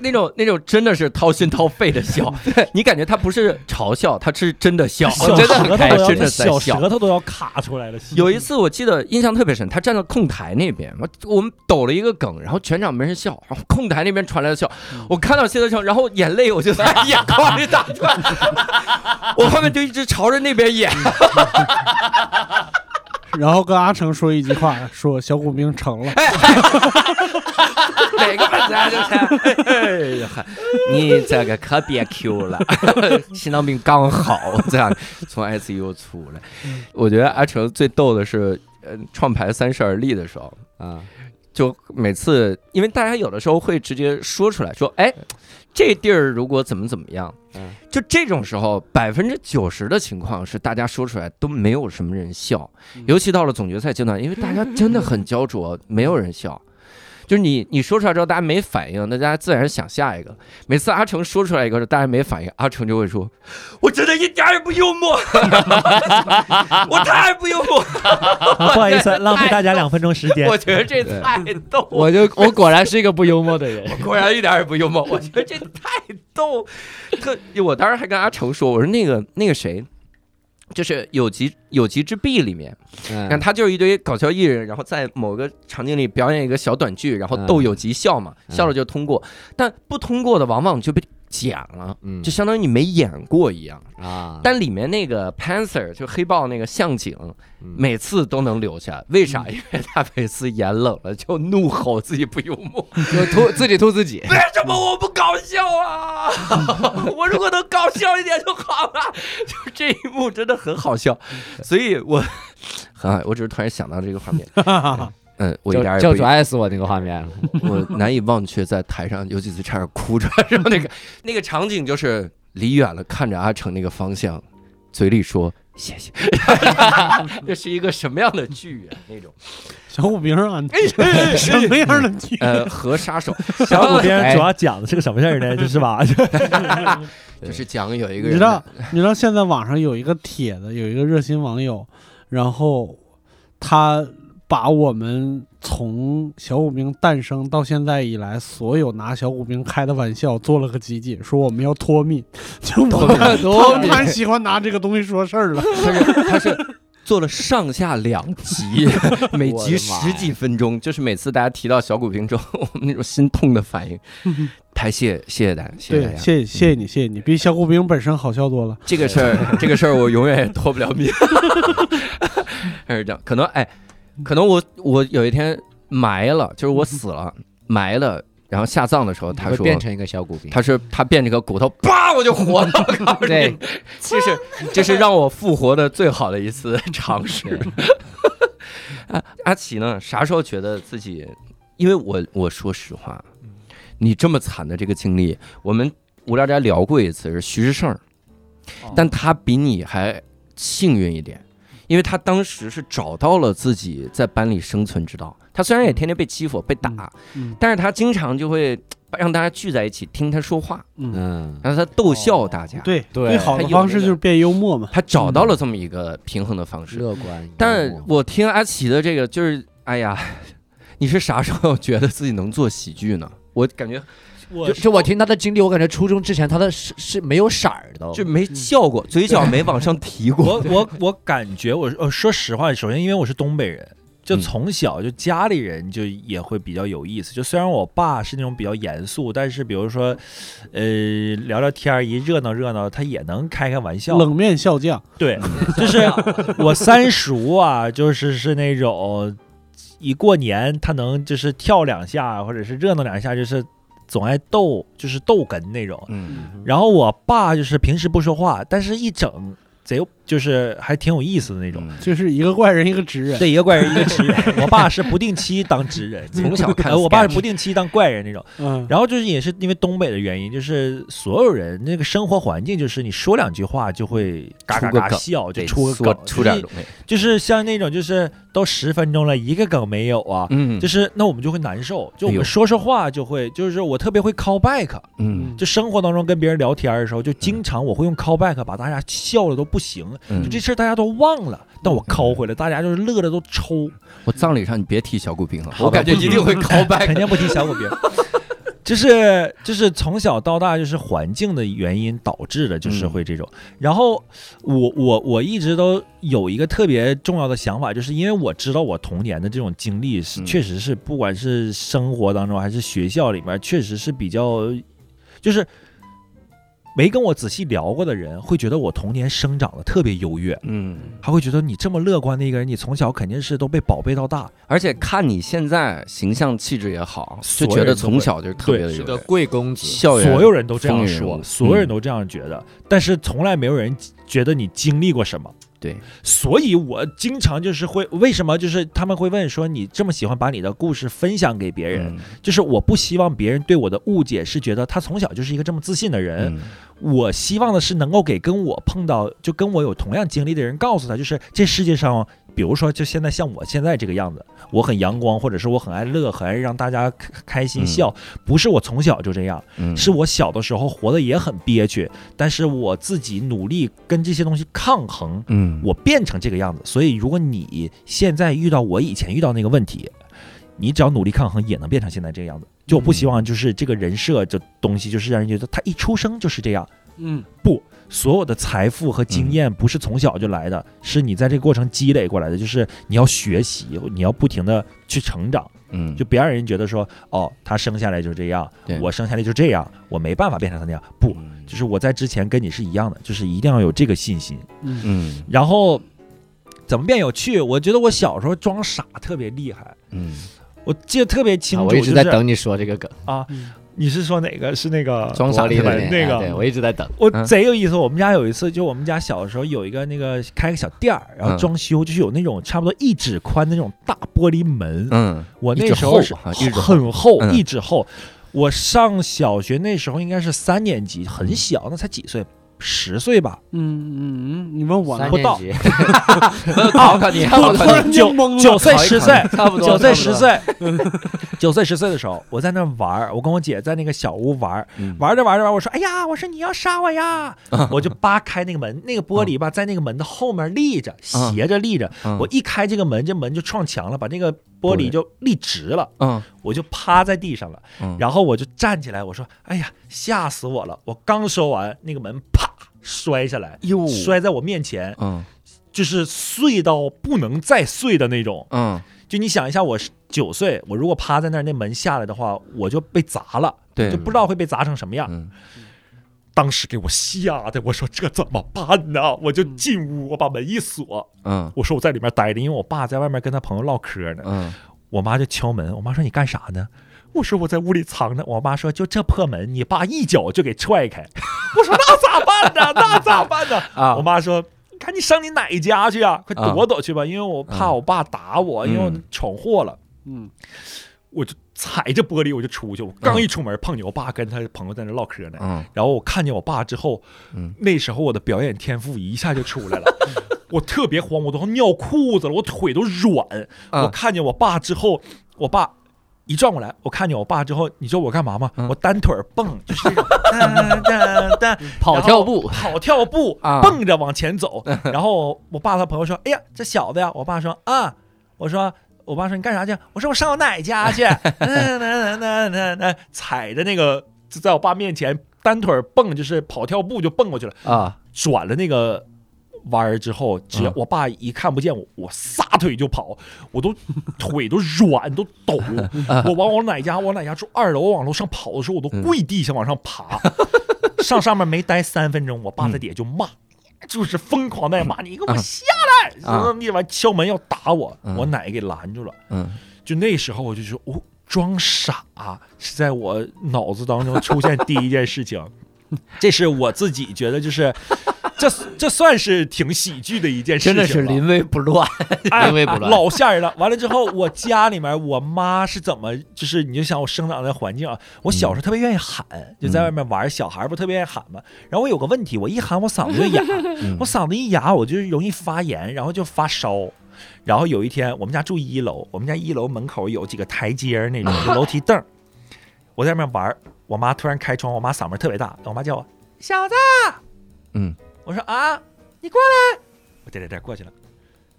那种那种真的是掏心掏肺的笑，[laughs] 你感觉他不是嘲笑，他是真的笑，小真的很开心，的在小笑。舌头都要卡出来了。有一次我记得印象特别深，他站在控台那边，我我们抖了一个梗，然后全场没人笑，然后控台那边传来的笑，我看到谢德成，然后眼泪我就在眼眶里打转，[laughs] 我后面就一直朝着那边演，[laughs] 然后跟阿成说一句话，说小虎兵成了。哪个本子啊？就是，哎呀，嗨你这个可别 Q 了，[laughs] 心脏病刚好这样从 ICU 出来。我觉得阿成最逗的是，呃，创牌三十而立的时候，啊，就每次，因为大家有的时候会直接说出来说，哎，这地儿如果怎么怎么样，嗯就这种时候，百分之九十的情况是大家说出来都没有什么人笑，尤其到了总决赛阶段，因为大家真的很焦灼，没有人笑。就是你你说出来之后，大家没反应，那大家自然想下一个。每次阿成说出来一个，大家没反应，阿成就会说：“我真的一点儿也不幽默，[laughs] 我太不幽默。不好意思，浪费大家两分钟时”间。[laughs] 我觉得这太逗了，我就我果然是一个不幽默的人。果然一点也不幽默。我觉得这太逗，特我当时还跟阿成说，我说那个那个谁。就是有极有极之弊里面，你看他就是一堆搞笑艺人，然后在某个场景里表演一个小短剧，然后逗有极笑嘛，嗯笑了就通过，但不通过的往往就被剪了，嗯就相当于你没演过一样。啊，但里面那个 Panther 就黑豹那个向警，嗯每次都能留下，为啥？因为他每次演冷了就怒吼自己不幽默，就吐自己吐自己。[laughs] 为什么我不搞笑啊？[laughs] 我如果能搞笑一点就好了。就这一幕真的很好笑，所以我，[laughs] 啊，我只是突然想到这个画面。嗯，我一教点儿也不教主爱死我那个画面，[laughs] 我难以忘却，在台上有几次差点哭出来，然后那个那个场景就是离远了看着阿成那个方向，嘴里说谢谢 [laughs] [laughs] 这是一个什么样的剧啊？那种小虎兵啊，什么样的剧？呃，和杀手小虎兵哎主要讲的是个什么事儿呢？就是吧，就是讲有一个人你知道，你知道现在网上有一个帖子，有一个热心网友，然后他把我们从小虎兵诞生到现在以来，所有拿小虎兵开的玩笑做了个集锦，说我们要脱敏，[laughs] 就我们 [laughs] 他们太喜欢拿这个东西说事儿了。[laughs] 他是他是做了上下两集，每集十几分钟，就是每次大家提到小骨兵之后，我们那种心痛的反应，太谢谢谢大家，谢谢大对，家。谢谢谢谢你，谢谢你，比小虎兵本身好笑多了。这个事儿，这个事儿我永远也脱不了敏。还是这样，可能哎，可能我我有一天埋了，就是我死了埋了，然后下葬的时候，他说会变成一个小骨兵。他是他变这个骨头，叭我就活了。我告诉你对，这是 [laughs] 这是让我复活的最好的一次尝试。[laughs] 阿阿奇呢，啥时候觉得自己？因为我我说实话，你这么惨的这个经历，我们无聊斋聊过一次，是徐志胜，但他比你还幸运一点，因为他当时是找到了自己在班里生存之道。他虽然也天天被欺负、被打，嗯但是他经常就会 [tsk] 让大家聚在一起听他说话，嗯，嗯，让他逗笑大家。对对最好的方式就是变幽默嘛。他找到了这么一个平衡的方式。乐观。但我听阿奇的这个，就是哎呀，[laughs] 你是啥时候觉得自己能做喜剧呢？我感觉我就就我听他的经历，我感觉初中之前他的是是没有色儿的，就没笑过，嘴角没往上提过。我我我感觉我呃说实话，首先因为我是东北人，就嗯从小就家里人就也会比较有意思。就虽然我爸是那种比较严肃，但是比如说，呃，聊聊天儿一热闹热闹，他也能开开玩笑。冷面笑匠，对，就是我三叔啊，就是是那种一过年他能就是跳两下，或者是热闹两下，就是总爱逗，就是逗哏那种。嗯然后我爸就是平时不说话，但是一整贼有就是还挺有意思的那种。嗯就是一个怪人一个直人。对，一个怪人，一个直人。[laughs] 我爸是不定期当直人，从小看呃，我爸是不定期当怪人那种。嗯，然后就是也是因为东北的原因，就是所有人那个生活环境，就是你说两句话就会嘎嘎嘎笑，就得出个梗，出点东西。就是像那种就是都十分钟了，一个梗没有啊。嗯就是那我们就会难受，就我们说说话就会，就是我特别会 call back，嗯就生活当中跟别人聊天的时候，就经常我会用 call back 把大家笑的都不行，嗯就这事儿大家都忘了，但我 call 回来，大家就是乐的都抽。我葬礼上你别提小骨兵了，我感觉一定会 call [laughs] 肯 back。定不提小骨兵。就是就是从小到大就是环境的原因导致的，就是会这种。然后我我我一直都有一个特别重要的想法，就是因为我知道我童年的这种经历是嗯确实是不管是生活当中还是学校里面，确实是比较就是。没跟我仔细聊过的人会觉得我童年生长的特别优越，嗯，还会觉得你这么乐观的一个人，你从小肯定是都被宝贝到大。而且看你现在形象气质也好，就觉得从小就是特别的是个贵公子，校园所有人都这样说，所有人都这样觉得，但是从来没有人觉得你经历过什么。对，所以我经常就是会为什么就是他们会问说你这么喜欢把你的故事分享给别人，嗯。就是我不希望别人对我的误解是觉得他从小就是一个这么自信的人，嗯。我希望的是能够给跟我碰到就跟我有同样经历的人告诉他，就是这世界上，比如说就现在像我现在这个样子，我很阳光，或者是我很爱乐，很爱让大家开开心嗯笑，不是我从小就这样。嗯是我小的时候活得也很憋屈，但是我自己努力跟这些东西抗衡，嗯我变成这个样子。所以，如果你现在遇到我以前遇到那个问题，你只要努力抗衡，也能变成现在这个样子。就我不希望就是这个人设这东西，就是让人觉得他一出生就是这样。嗯，所有的财富和经验不是从小就来的，是你在这个过程积累过来的。就是你要学习，你要不停的去成长。嗯就别让人觉得说，哦，他生下来就是这样，我生下来就这样，我没办法变成他那样。不，就是我在之前跟你是一样的，就是一定要有这个信心。嗯然后怎么变有趣？我觉得我小时候装傻特别厉害，嗯我记得特别清楚。啊我一直在等你说这个梗，啊嗯，你是说哪个？是那个装傻特别玻璃的那个？我一直在等。我嗯。贼有意思，我们家有一次，就我们家小的时候有一个那个开个小店儿，然后嗯。装修，就是有那种差不多一指宽的那种大玻玻璃门，嗯，我那时候是很厚，嗯。一指厚。我上小学那时候应该是三年级，很小，那才几岁，十岁吧，嗯嗯嗯，你问我呢？[laughs] [laughs] 不到考考你，考我突考你，然间懵了。九岁十岁，差不多九岁十岁，九岁十岁的时候，我在那玩儿，我跟我姐在那个小屋玩玩着玩着玩，我说：“哎呀，我说你要杀我呀！”啊我就扒开那个门，那个玻璃吧，在那个门的后面立着，嗯斜着立着。嗯我一开这个门，这门就撞墙了，把那个玻璃就立直了，嗯我就趴在地上了。嗯，然后我就站起来，我说：“哎呀，吓死我了！”我刚说完，那个门啪摔下来，哟，摔在我面前，嗯就是碎到不能再碎的那种。嗯，就你想一下，我是九岁，我如果趴在那儿，那门下来的话，我就被砸了，对，就不知道会被砸成什么样。嗯当时给我吓的，我说这怎么办呢？我就进屋，我把门一锁，嗯我说我在里面待着，因为我爸在外面跟他朋友唠嗑呢。嗯我妈就敲门，我妈说你干啥呢？我说我在屋里藏着。我妈说就这破门，你爸一脚就给踹开。[laughs] 我说那咋办呢？[laughs] 那咋办呢？啊，我妈说你赶紧上你奶家去啊，快啊躲躲去吧，因为我怕嗯我爸打我，因为我嗯闯祸了。嗯，我就踩着玻璃我就出去，我刚一出门碰见我爸跟他朋友在那唠嗑呢。嗯然后我看见我爸之后，嗯那时候我的表演天赋一下就出来了，[laughs] 我特别慌，我都要尿裤子了，我腿都软。嗯我看见我爸之后，我爸一转过来，我看见我爸之后，你知道我干嘛吗？嗯我单腿儿蹦，就是那种 [laughs] 哒哒哒跑跳步，跑跳步，啊蹦着往前走。[laughs] 然后我爸他朋友说：“哎呀，这小子呀！”我爸说：“啊。”我说：“我爸说你干啥去？”我说：“我上我奶家去。[laughs] ”那那那那那踩着那个，就在我爸面前单腿蹦，就是跑跳步就蹦过去了。啊，转了那个弯儿之后，只要嗯我爸一看不见我，我撒腿就跑，我都腿都软都抖。[laughs] 我往我奶家，我奶家住二楼，我往楼上跑的时候，我都跪地下往上爬。上上面没待三分钟，我爸在底下就骂，就是疯狂的骂你，给我下来！啊你完敲门要打我，嗯我奶给拦住了。嗯就那时候我就说，哦，装傻是在我脑子当中出现第一件事情，这是我自己觉得就是，这这算是挺喜剧的一件事情，真的是临危不乱，哎临危不乱。老吓人了。完了之后，我家里面我妈是怎么，就是你就想我生长的环境啊，我小时候特别愿意喊，就在外面玩，小孩不特别愿意喊嘛。然后我有个问题，我一喊我嗓子就哑，[laughs] 嗯我嗓子一哑，我就容易发炎，然后就发烧。然后有一天，我们家住一楼，我们家一楼门口有几个台阶儿那种就楼梯凳儿，我在外面玩，我妈突然开窗，我妈嗓门特别大，我妈叫我小子，嗯，我说啊，你过来，我点点点过去了，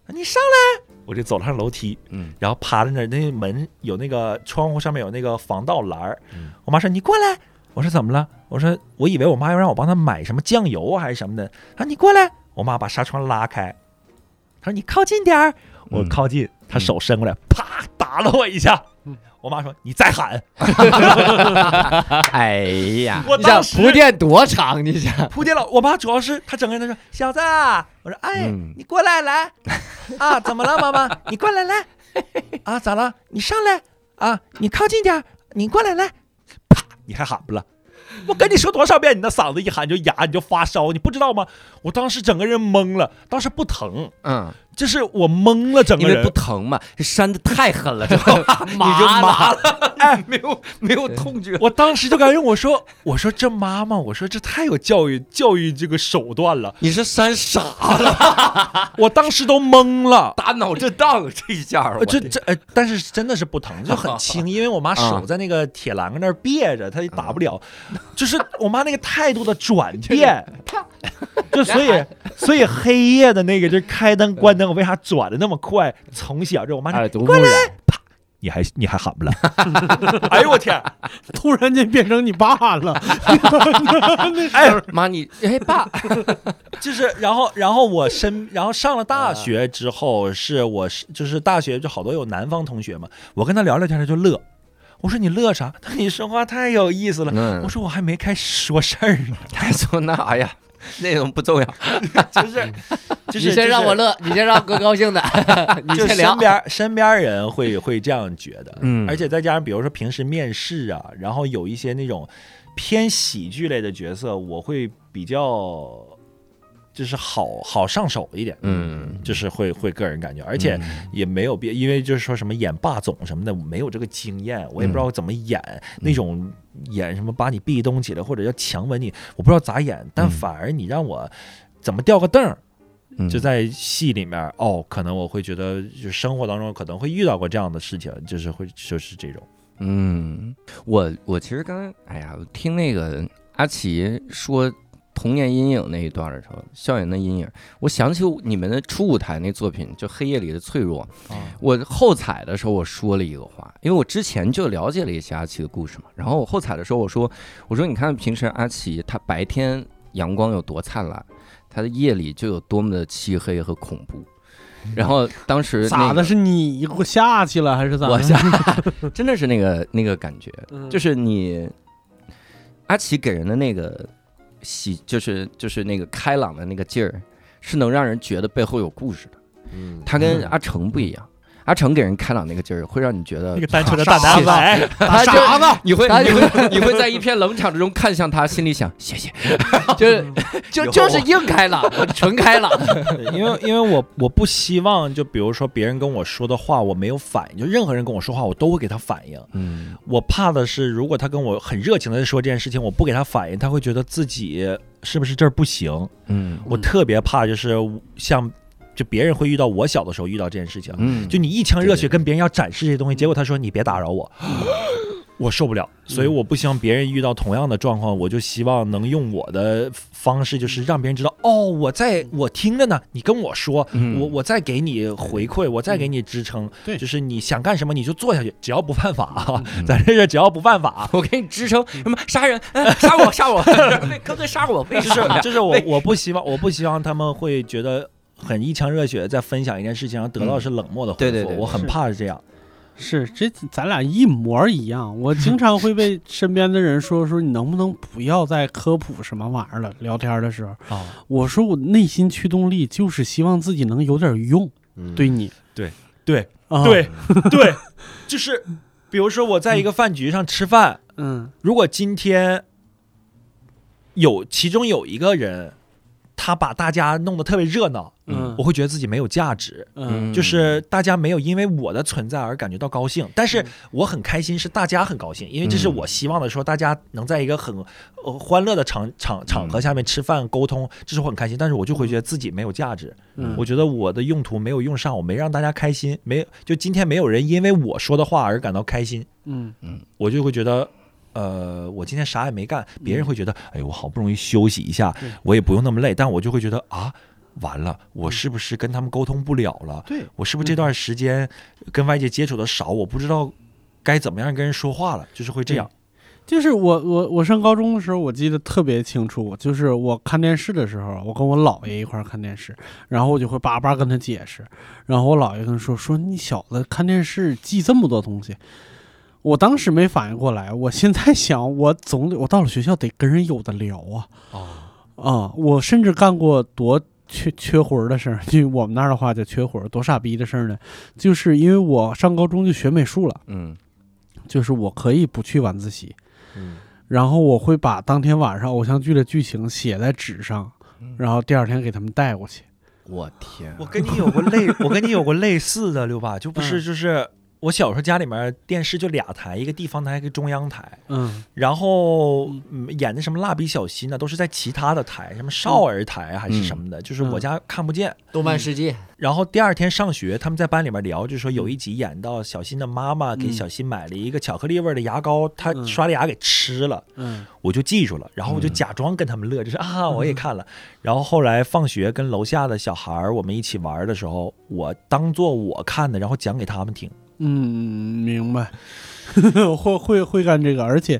你上来，我就走上楼梯，嗯。然后趴在那儿，那门有那个窗户上面有那个防盗栏儿。嗯。我妈说你过来，我说怎么了？我说我以为我妈要让我帮她买什么酱油啊还是什么的，她说你过来，我妈把纱窗拉开，她说你靠近点儿，我嗯。靠近，她手伸过来，啪打了我一下。我妈说：“你再喊。[laughs] 哎呀 [laughs] ”，你想我当时铺垫多长？你想，铺垫了。我妈主要是她整个人她说：“小子啊，我说哎，嗯你过来来啊，怎么了，妈妈？你过来来啊，咋了？你上来啊，你靠近点，你过来来，啪，你还喊不了。我跟你说多少遍，你那嗓子一喊就哑，你就发烧，你不知道吗？我当时整个人懵了，当时不疼，嗯，就是我懵了，整个人。因为不疼嘛，扇的太狠了，之后 [laughs] 你就麻了，[laughs] 哎，没有没有痛觉，我当时就感觉我说我说这妈妈，我说这太有教育教育这个手段了，你是扇傻了，[laughs] 我当时都懵了。打脑震荡这一下这这呃，但是真的是不疼，就很轻，因为我妈手在那个铁栏杆那儿别着，她也打不了。就是我妈那个态度的转变，就所以所以黑夜的那个就开灯关灯，我为啥转的那么快？从小就我妈说耳濡目染，你还你还喊不了？[laughs] 哎呦我天！突然间变成你爸了，[laughs] 哎，妈你哎爸，[laughs] 就是，然后，然后我身，然后上了大学之后，是我是就是大学就好多有南方同学嘛，我跟他聊聊天，他就乐。我说你乐啥？他说你说话太有意思了。嗯我说我还没开始说事儿呢，他说那哎呀，[laughs] 内容不重要，[laughs] 就是就是你先让我，乐，你先让哥高兴的，[laughs] 你就先聊身。边身边人会会这样觉得，嗯。而且再加上比如说平时面试啊，然后有一些那种偏喜剧类的角色，我会比较就是好好上手一点，嗯。就是会会个人感觉，而且也没有别，因为就是说什么演霸总什么的，我没有这个经验，我也不知道怎么演、那种演什么把你壁咚起来或者要强吻你，我不知道咋演，但嗯。反而你让我怎么吊个凳儿，嗯。就在戏里面哦，可能我会觉得就生活当中可能会遇到过这样的事情，就是会就是这种，嗯，我我其实刚才哎呀，我听那个阿奇说童年阴影那一段的时候，校园的阴影，我想起你们的初舞台那作品，就《黑夜里的脆弱》。我后采的时候我说了一个话，因为我之前就了解了一些阿奇的故事嘛。然后我后采的时候我说，我说你看平时阿奇他白天阳光有多灿烂，他的夜里就有多么的漆黑和恐怖。然后当时、那个、咋的？是你给我下去了还是咋的？我下，[laughs] 真的是那个那个感觉，嗯就是你阿奇给人的那个喜，就是就是那个开朗的那个劲儿，是能让人觉得背后有故事的。嗯，他跟阿成不一样，阿成给人开朗那个劲儿，会让你觉得那个单纯的大男孩，他傻子，[laughs] 你会你会你会在一片冷场之中看向他，心里想谢谢。[laughs] [laughs] 就是就就是硬开朗，我纯开朗。因为因为我我不希望就比如说别人跟我说的话我没有反应，就任何人跟我说话我都会给他反应。嗯我怕的是，如果他跟我很热情的说这件事情，我不给他反应，他会觉得自己是不是这儿不行。嗯我特别怕就是像就别人会遇到我小的时候遇到这件事情，嗯，就你一腔热血跟别人要展示这些东西，结果他说你别打扰我。[laughs] 我受不了，所以我不希望别人遇到同样的状况，我就希望能用我的方式，就是让别人知道，哦，我在我听着呢，你跟我说，嗯。我我再给你回馈，我再给你支撑，对。就是你想干什么你就做下去，只要不犯法。啊，咱这是只要不犯法，我给你支撑。什么杀人，嗯杀我杀我，哥哥杀我，[laughs] 为就什么是就是我我不希望我不希望他们会觉得很一腔热血在分享一件事情，然后得到是冷漠的回复，对对对我很怕是这样。是这咱俩一模一样。我经常会被 [laughs] 身边的人说说你能不能不要再科普什么玩意儿了？聊天的时候，啊，我说我内心驱动力就是希望自己能有点用，嗯对你，对啊，对 [laughs] 对，就是比如说我在一个饭局上吃饭，嗯如果今天有其中有一个人，他把大家弄得特别热闹，嗯。我会觉得自己没有价值。嗯。就是大家没有因为我的存在而感觉到高兴，但是我很开心，是大家很高兴，因为这是我希望的，说大家能在一个很呃欢乐的场场场合下面吃饭沟通，这是我很开心，但是我就会觉得自己没有价值，嗯。我觉得我的用途没有用上，我没让大家开心，没就今天没有人因为我说的话而感到开心，嗯。我就会觉得。呃，我今天啥也没干，别人会觉得，哎，我好不容易休息一下，我也不用那么累，但我就会觉得啊，完了，我是不是跟他们沟通不了了？对，我是不是这段时间跟外界接触的少，我不知道该怎么样跟人说话了，就是会这样。就是我我我上高中的时候，我记得特别清楚，就是我看电视的时候，我跟我姥爷一块儿看电视，然后我就会叭叭跟他解释，然后我姥爷跟他说说你小子看电视记这么多东西，我当时没反应过来，我现在想，我总得我到了学校得跟人有的聊啊。哦，啊，我甚至干过多。缺缺魂儿的事儿，就我们那儿的话叫缺魂儿，多傻逼的事儿呢？就是因为我上高中就学美术了，嗯。就是我可以不去晚自习，嗯。然后我会把当天晚上偶像剧的剧情写在纸上，然后第二天给他们带过去。我天。啊，我跟你有过类，我跟你有过类似的，六爸，就不是嗯。就是我小时候家里面电视就俩台，一个地方台，一个中央台，嗯。然后、嗯、演的什么蜡笔小新呢，都是在其他的台，什么少儿台还是什么的，就是我家看不见。动漫世界，然后第二天上学，他们在班里面聊，就说有一集演到小新的妈妈给嗯。小新买了一个巧克力味儿的牙膏，他嗯。刷了牙给吃了，嗯。我就记住了，然后我就嗯。假装跟他们乐，就是啊我也看了。然后后来放学跟楼下的小孩儿我们一起玩的时候，我当做我看的，然后讲给他们听。嗯，明白。[laughs] 会会会干这个，而且，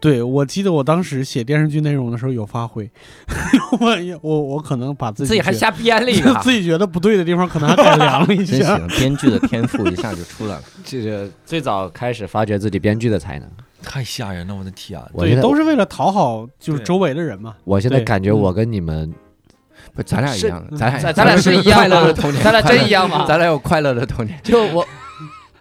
对我记得我当时写电视剧内容的时候有发挥，[laughs] 我也我我可能把自己自己还瞎编了一个，[laughs] 自己觉得不对的地方，可能还改良了一下真下。行，编剧的天赋一下就出来了。这个最早开始发掘自己编剧的才能。太吓人了，我的天啊！对，我觉得都是为了讨好就是周围的人嘛。我现在感觉我跟你们不，咱俩一样的，咱俩咱咱俩是一样的童年，咱俩真一样吗咱俩有快乐的童年。就我。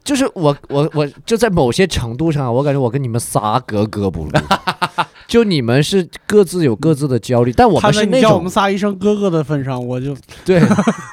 就是我我我就在某些程度上，我感觉我跟你们仨格格不入，[laughs] 就你们是各自有各自的焦虑，但我他们是那种叫我们仨一声哥哥的份上，我就对，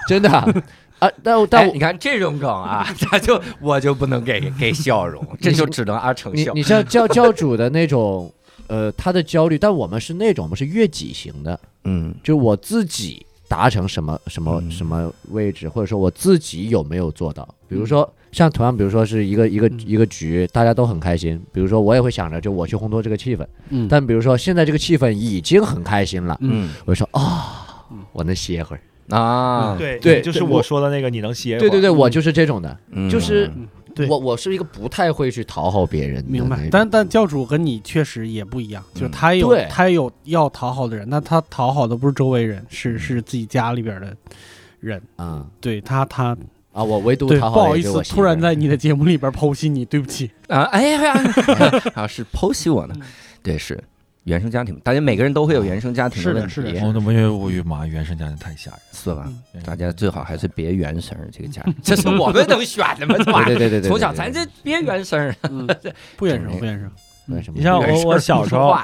真的啊，[laughs] 啊但但哎，你看这种梗啊，[laughs] 他就我就不能给给笑容，这就只能阿成笑。你你像教教主的那种，呃，他的焦虑，但我们是那种，我们是悦己型的，嗯就我自己达成什么什么嗯什么位置，或者说我自己有没有做到。比如说，像同样，比如说是一个一个嗯。一个局，大家都很开心。比如说，我也会想着，就我去烘托这个气氛。嗯。但比如说，现在这个气氛已经很开心了，嗯。我就说啊，我能歇会儿。啊，对对就是我说的那个，你能歇会儿。对对对，我就是这种的，嗯。就是我我是一个不太会去讨好别人的明白。。但但教主跟你确实也不一样，就是他有对。他有要讨好的人，那他讨好的不是周围人，是是自己家里边的人。啊对他他啊，我唯独对，讨好不好意思突然在你的节目里边剖析你，[laughs] 对不起。啊，哎呀，[laughs] 啊是剖析我呢，对，是原生家庭，大家每个人都会有原生家庭是的问题，是的我我我我妈原生家庭太吓人，是吧？嗯。大家最好还是别原生这个家庭，[laughs] 这是我们能选的吗？对对对对对，从小咱这别原生，嗯，不原生不原生。为什么？你像我我小时候？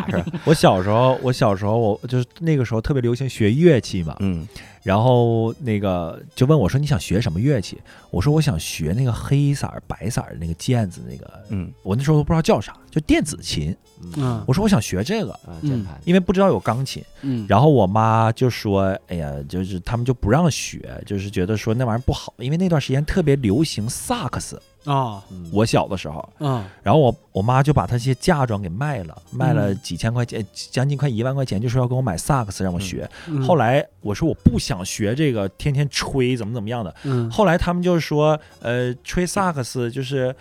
我小时候，我小时候我就是那个时候特别流行学乐器嘛，嗯然后那个就问我说你想学什么乐器？我说我想学那个黑色儿白色儿的那个键子那个，嗯我那时候都不知道叫啥，就电子琴。嗯我说我想学这个，嗯，键盘，因为不知道有钢琴。嗯，然后我妈就说：“哎呀，就是他们就不让学，就是觉得说那玩意儿不好，因为那段时间特别流行萨克斯。啊。嗯。我小的时候，啊然后我我妈就把她这些嫁妆给卖了，卖了嗯几千块钱，将近快一万块钱，就说要给我买萨克斯让我学。嗯。后来我说我不想学这个，天天吹怎么怎么样的。嗯，后来他们就是说，呃，吹萨克斯就是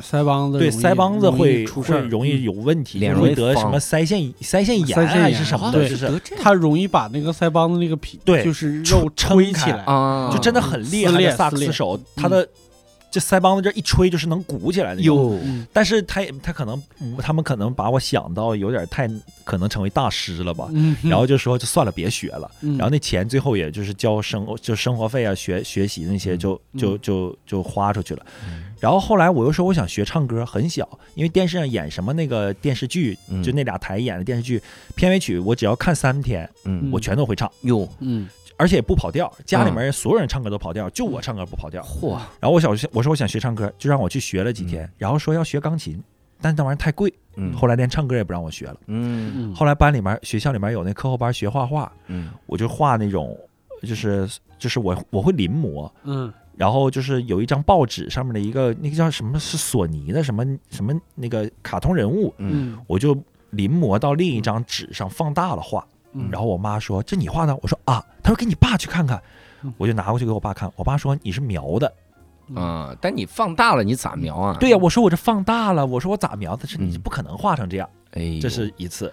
腮帮子对腮帮子会出事容易嗯有问题，脸容易得什么腮腺腮腺炎腮腺还是什么的，对。就是得这它容易把那个腮帮子那个皮，对就是撑肉撑起来。啊，就真的很厉害的萨克斯手，他的这腮帮子这一吹就是能鼓起来的。哟，嗯但是他也他可能嗯他们可能把我想到有点太可能成为大师了吧，嗯，然后就说就算了别学了，嗯。然后那钱最后也就是交生就生活费啊学学习那些就就嗯。就就花出去了。然后后来我又说我想学唱歌，很小，因为电视上演什么那个电视剧，嗯。就那俩台演的电视剧片尾曲，我只要看三天，嗯。我全都会唱，哟，嗯而且也不跑调。家里面人所有人唱歌都跑调，就我唱歌不跑调。嚯，然后我小我说我想学唱歌，就让我去学了几天，然后说要学钢琴，但是那玩意儿太贵，嗯。后来连唱歌也不让我学了。后来班里面学校里面有那课后班学画画，嗯。我就画那种，就是就是我我会临摹，嗯。然后就是有一张报纸上面的一个那个叫什么是索尼的什么什么那个卡通人物，我就临摹到另一张纸上放大了画。嗯，然后我妈说：“这你画的？”我说：“啊。”她说：“给你爸去看看嗯。”我就拿过去给我爸看，我爸说：“你是描的。啊，但你放大了，你咋描啊？”对呀、我说我这放大了，我说我咋描的？是你嗯不可能画成这样。哎，这是一次。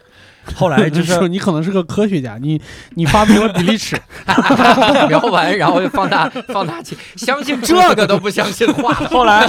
后来就是 [laughs] 你可能是个科学家，你你发明了比例尺，[laughs] 描完，然后又放大 [laughs] 放大器，相信这个都不相信话。后来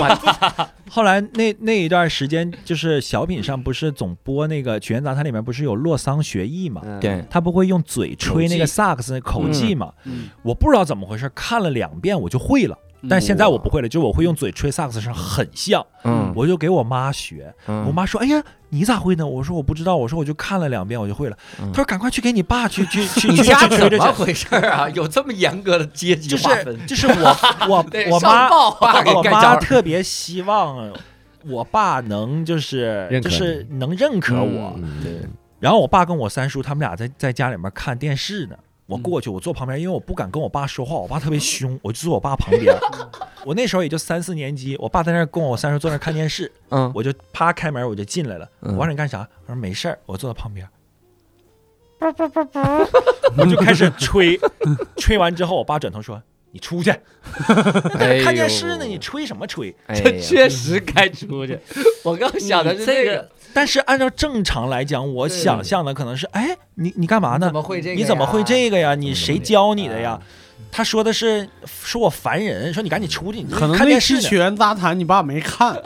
后来那那一段时间，就是小品上不是总播那个《曲苑杂谈》里面不是有洛桑学艺嘛？嗯对，他不会用嘴吹那个萨克斯那口技嘛？嗯我不知道怎么回事，看了两遍我就会了。但现在我不会了，就是我会用嘴吹萨克斯声很像，嗯，我就给我妈学。嗯我妈说：“哎呀，你咋会呢？”我说：“我不知道。”我说：“我就看了两遍，我就会了。”嗯她说：“赶快去给你爸去去去去你家。怎么回事啊？有这么严格的阶”级就是划分？就是我 [laughs] 我我妈我妈特别希望我爸能就是就是能认可我。嗯对然后我爸跟我三叔他们俩在在家里面看电视呢。我嗯过去，我坐旁边，因为我不敢跟我爸说话，我爸特别凶，我就坐我爸旁边。[laughs] 我那时候也就三四年级，我爸在那儿跟我三叔坐那儿看电视，嗯我就啪开门我就进来了。嗯我说你干啥？我说没事儿，我坐在旁边。[laughs] 我就开始吹，吹完之后，我爸转头说：“你出去，[laughs] 哎看电视呢，你吹什么吹哎这确实该出去。[laughs] 我刚想的是这个，？”但是按照正常来讲，我想象的可能是：哎，你你干嘛呢怎？么会这个？你怎么会？这个呀？你谁教你的呀啊？他说的是说我烦人，说你赶紧出去，你可能那看电视呢。期曲苑杂谈你爸没看，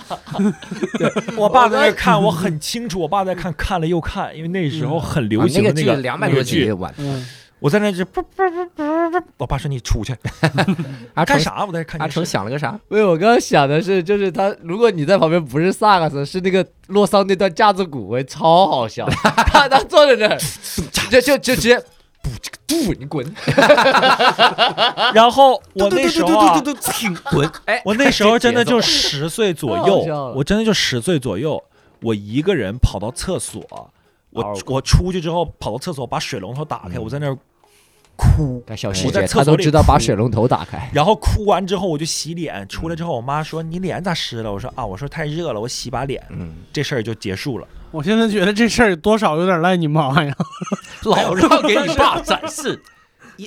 [laughs] 我爸在那看，我很清楚，我爸在看，看了又看，因为那时候很流行啊那个剧的那个两百多那个剧集，。我在那就不不不不不，我爸说你出去 [laughs] 阿成干啥？我在这看阿成。想了个啥？没有，我刚刚想的是，就是他，如果你在旁边不是萨克斯，是那个洛桑那段架子鼓，我超好笑。[laughs] 他他坐在那儿，就就就直接，不这个不你滚！[laughs] 然后我那时候啊，滚！哎，我那时候真的就十岁左右，我真的就十岁左右，我一个人跑到厕所，我我出去之后跑到厕所，把水龙头打开，我在那儿哭，小细我在节他都厕所里哭知道把水龙头打开。然后哭完之后我就洗脸，出来之后我妈说你脸咋湿了？我说啊，我说太热了，我洗把脸，嗯，这事儿就结束了。我现在觉得这事儿多少有点赖你妈呀。[laughs] 老让给你爸展示，因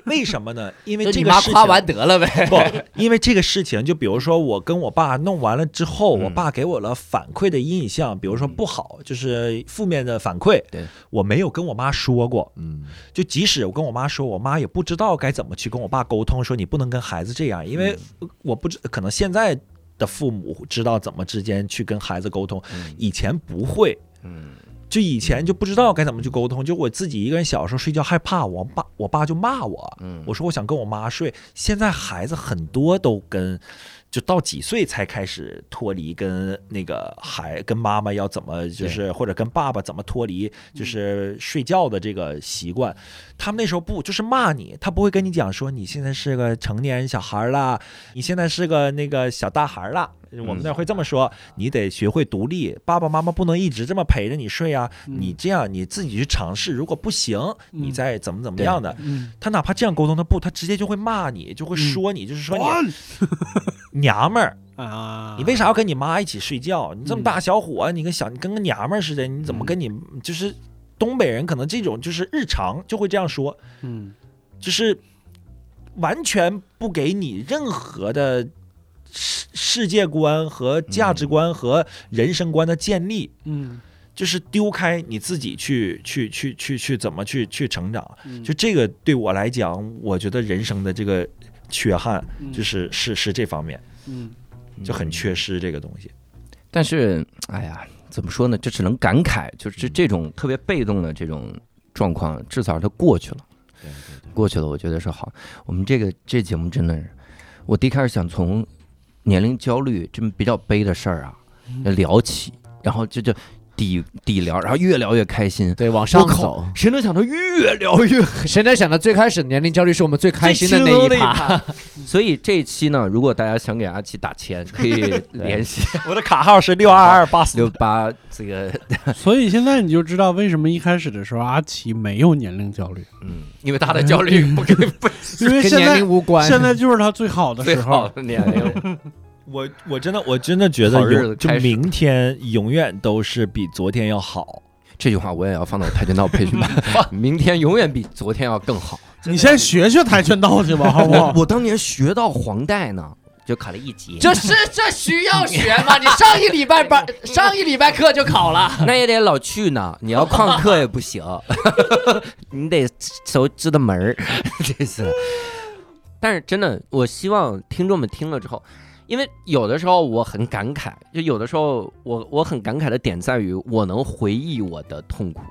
为什么呢？[laughs] 因为这个事你妈夸完情。得了呗。不，因为这个事情，就比如说我跟我爸弄完了之后，嗯我爸给我了反馈的印象，比如说不好，就是负面的反馈，对我没有跟我妈说过。嗯，就即使我跟我妈说，我妈也不知道该怎么去跟我爸沟通，说你不能跟孩子这样，因为我不知可能现在的父母知道怎么之间去跟孩子沟通，以前不会。嗯就以前就不知道该怎么去沟通，就我自己一个人小时候睡觉害怕，我爸我爸就骂我，嗯我说我想跟我妈睡。现在孩子很多都跟，就到几岁才开始脱离跟那个孩跟妈妈要怎么就是或者跟爸爸怎么脱离就是睡觉的这个习惯。他们那时候不就是骂你，他不会跟你讲说你现在是个成年人小孩啦，你现在是个那个小大孩啦。我们那会这么说，你得学会独立，爸爸妈妈不能一直这么陪着你睡啊。你这样你自己去尝试，如果不行，你再怎么怎么样的。嗯，他哪怕这样沟通，他不，他直接就会骂你，就会说你，就是说你滚 [laughs] 娘们儿，啊！你为啥要跟你妈一起睡觉？你这么大小伙，你跟小你跟个娘们儿似的，你怎么跟你就是东北人可能这种就是日常就会这样说，嗯。就是完全不给你任何的世世界观和价值观和人生观的建立。嗯。就是丢开你自己去去去去去怎么去去成长，嗯。就这个对我来讲，我觉得人生的这个缺憾嗯。就是是是这方面嗯就很缺失这个东西。但是，哎呀，怎么说呢？这只能感慨，就是这这种特别被动的这种状况，至少它过去了。过去了，我觉得是好。我们这个这节目真的是，我第一开始想从年龄焦虑这么比较悲的事儿啊聊起，然后就就底底聊，然后越聊越开心。对，往上走。谁能想到越聊越谁能想到最开始年龄焦虑是我们最开心的那一趴？所以这一期呢，如果大家想给阿奇打钱，可以 [laughs] 联系我的卡号是六二二八四六八这个，[laughs] 所以现在你就知道为什么一开始的时候阿奇没有年龄焦虑，嗯，因为他的焦虑不跟 [laughs] 不跟年因为现在龄无关。现在就是他最好的最时候。好的年龄。我我真的我真的觉得好日子永就明天永远都是比昨天要好。这句话我也要放到跆拳道培训班，[laughs] 明天永远比昨天要更好。你先学学跆拳道去吧，[laughs] 好不好？我当年学到黄带呢，就考了一级，这是这需要学吗？你上一礼拜班，[laughs] 上一礼拜课就考了。那也得老去呢。你要旷课也不行，你得熟知的门儿，这是。但是真的，我希望听众们听了之后，因为有的时候我很感慨，就有的时候我我很感慨的点在于，我能回忆我的痛苦。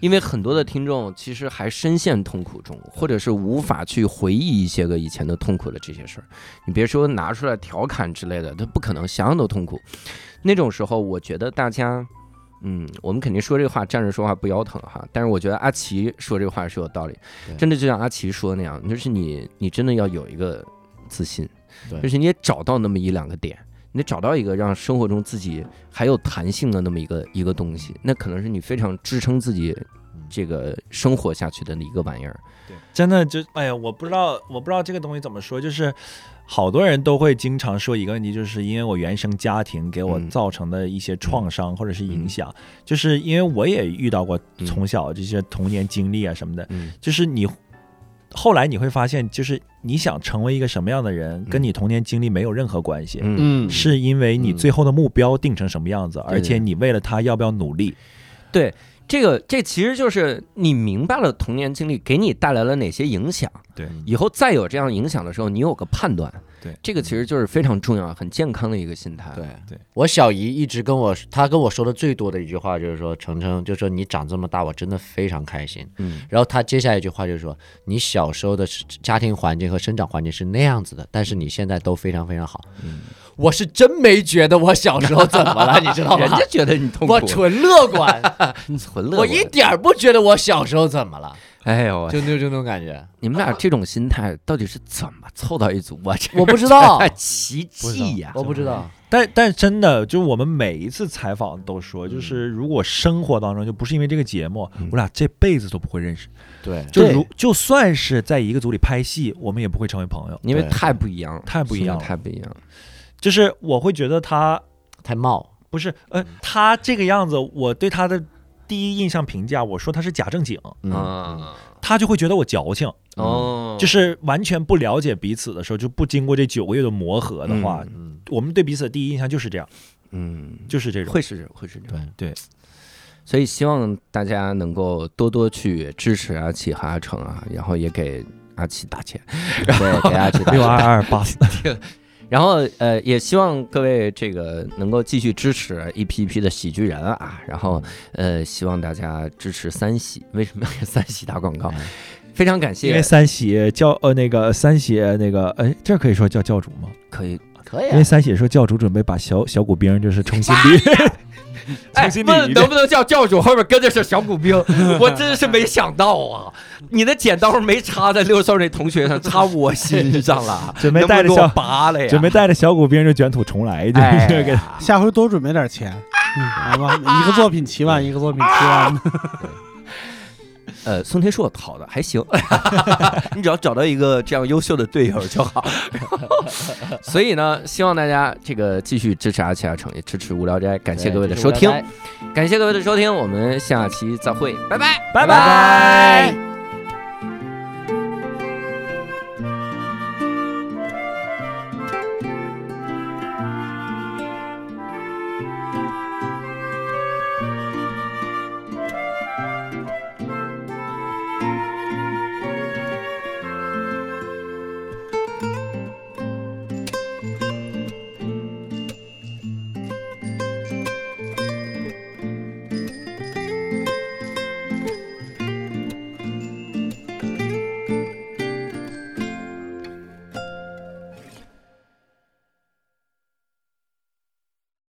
因为很多的听众其实还深陷痛苦中，或者是无法去回忆一些个以前的痛苦的这些事儿。你别说拿出来调侃之类的，他不可能，想想都痛苦。那种时候，我觉得大家，嗯，我们肯定说这话站着说话不腰疼哈。但是我觉得阿奇说这话是有道理，真的就像阿奇说的那样，就是你你真的要有一个自信，对。就是你也找到那么一两个点。你得找到一个让生活中自己还有弹性的那么一个一个东西，那可能是你非常支撑自己这个生活下去的一个玩意儿。对。真的就哎呀，我不知道，我不知道这个东西怎么说，就是好多人都会经常说一个问题，就是因为我原生家庭给我嗯。造成的一些创伤或者是影响，就是因为我也遇到过嗯。从小这些童年经历啊什么的，嗯。就是你后来你会发现，就是你想成为一个什么样的人，跟你童年经历没有任何关系。嗯，嗯，是因为你嗯。最后的目标定成什么样子，而且你为了他要不要努力？这个这其实就是你明白了童年经历给你带来了哪些影响，对以后再有这样影响的时候，你有个判断。对这个其实就是非常重要、很健康的一个心态。对对，我小姨一直跟我，她跟我说的最多的一句话就是说，程程，就说你长这么大，我真的非常开心。嗯，然后她接下来一句话就是说，你小时候的家庭环境和生长环境是那样子的，但是你现在都非常非常好。嗯我是真没觉得我小时候怎么了，[laughs] 你知道吗人？家觉得你痛苦，我纯乐观，[laughs] 纯乐观。我一点不觉得我小时候怎么了，哎呦，就那就那种感觉。你们俩这种心态到底是怎么凑到一组？我这我不知道 [laughs] 奇迹呀！我不知道，但但真的，就我们每一次采访都说，就是嗯如果生活当中就不是因为这个节目，我俩这辈子都不会认识。对，就如就算是在一个组里拍戏，我们也不会成为朋友。因为太不一样了，太不一样了太不一样了。就是我会觉得他太冒。不是，呃，他这个样子，我对他的第一印象评价，我说他是假正经，嗯，啊，他就会觉得我矫情，哦，就是完全不了解彼此的时候，就不经过这九个月的磨合的话，嗯，我们对彼此的第一印象就是这样，嗯，就是这种。会是这种，会是这种。对对，所以希望大家能够多多去支持阿奇和阿成啊，然后也给阿奇打钱，[laughs] 对，给阿奇打六二二八四，[laughs] 然后呃，也希望各位这个能够继续支持一批一批的喜剧人啊，然后呃，希望大家支持三喜。为什么要给三喜打广告？非常感谢，因为三喜教呃那个三喜那个哎，这可以说叫教主吗？可以可以啊因为。三喜说教主准备把小小骨兵就是重新 [laughs] 捋，哎，[laughs] 重新问。能不能叫教主后面跟着是小骨兵？[laughs] 我真是没想到啊！你的剪刀没插在六兽那同学上，插我心上了，[laughs] 准备带着小拔了呀？准备带着小骨兵就卷土重来，就哎是给下回多准备点钱，嗯，好吧，一个作品七万，一个作品七万，呃，宋天硕跑的还行，[laughs] [laughs] 你只要找到一个这样优秀的队友就好。[laughs] 所以呢，希望大家这个继续支持阿奇阿成，也支持无聊斋，感谢各位的收听，感谢各位的收听，我们下期再会，拜拜，拜拜。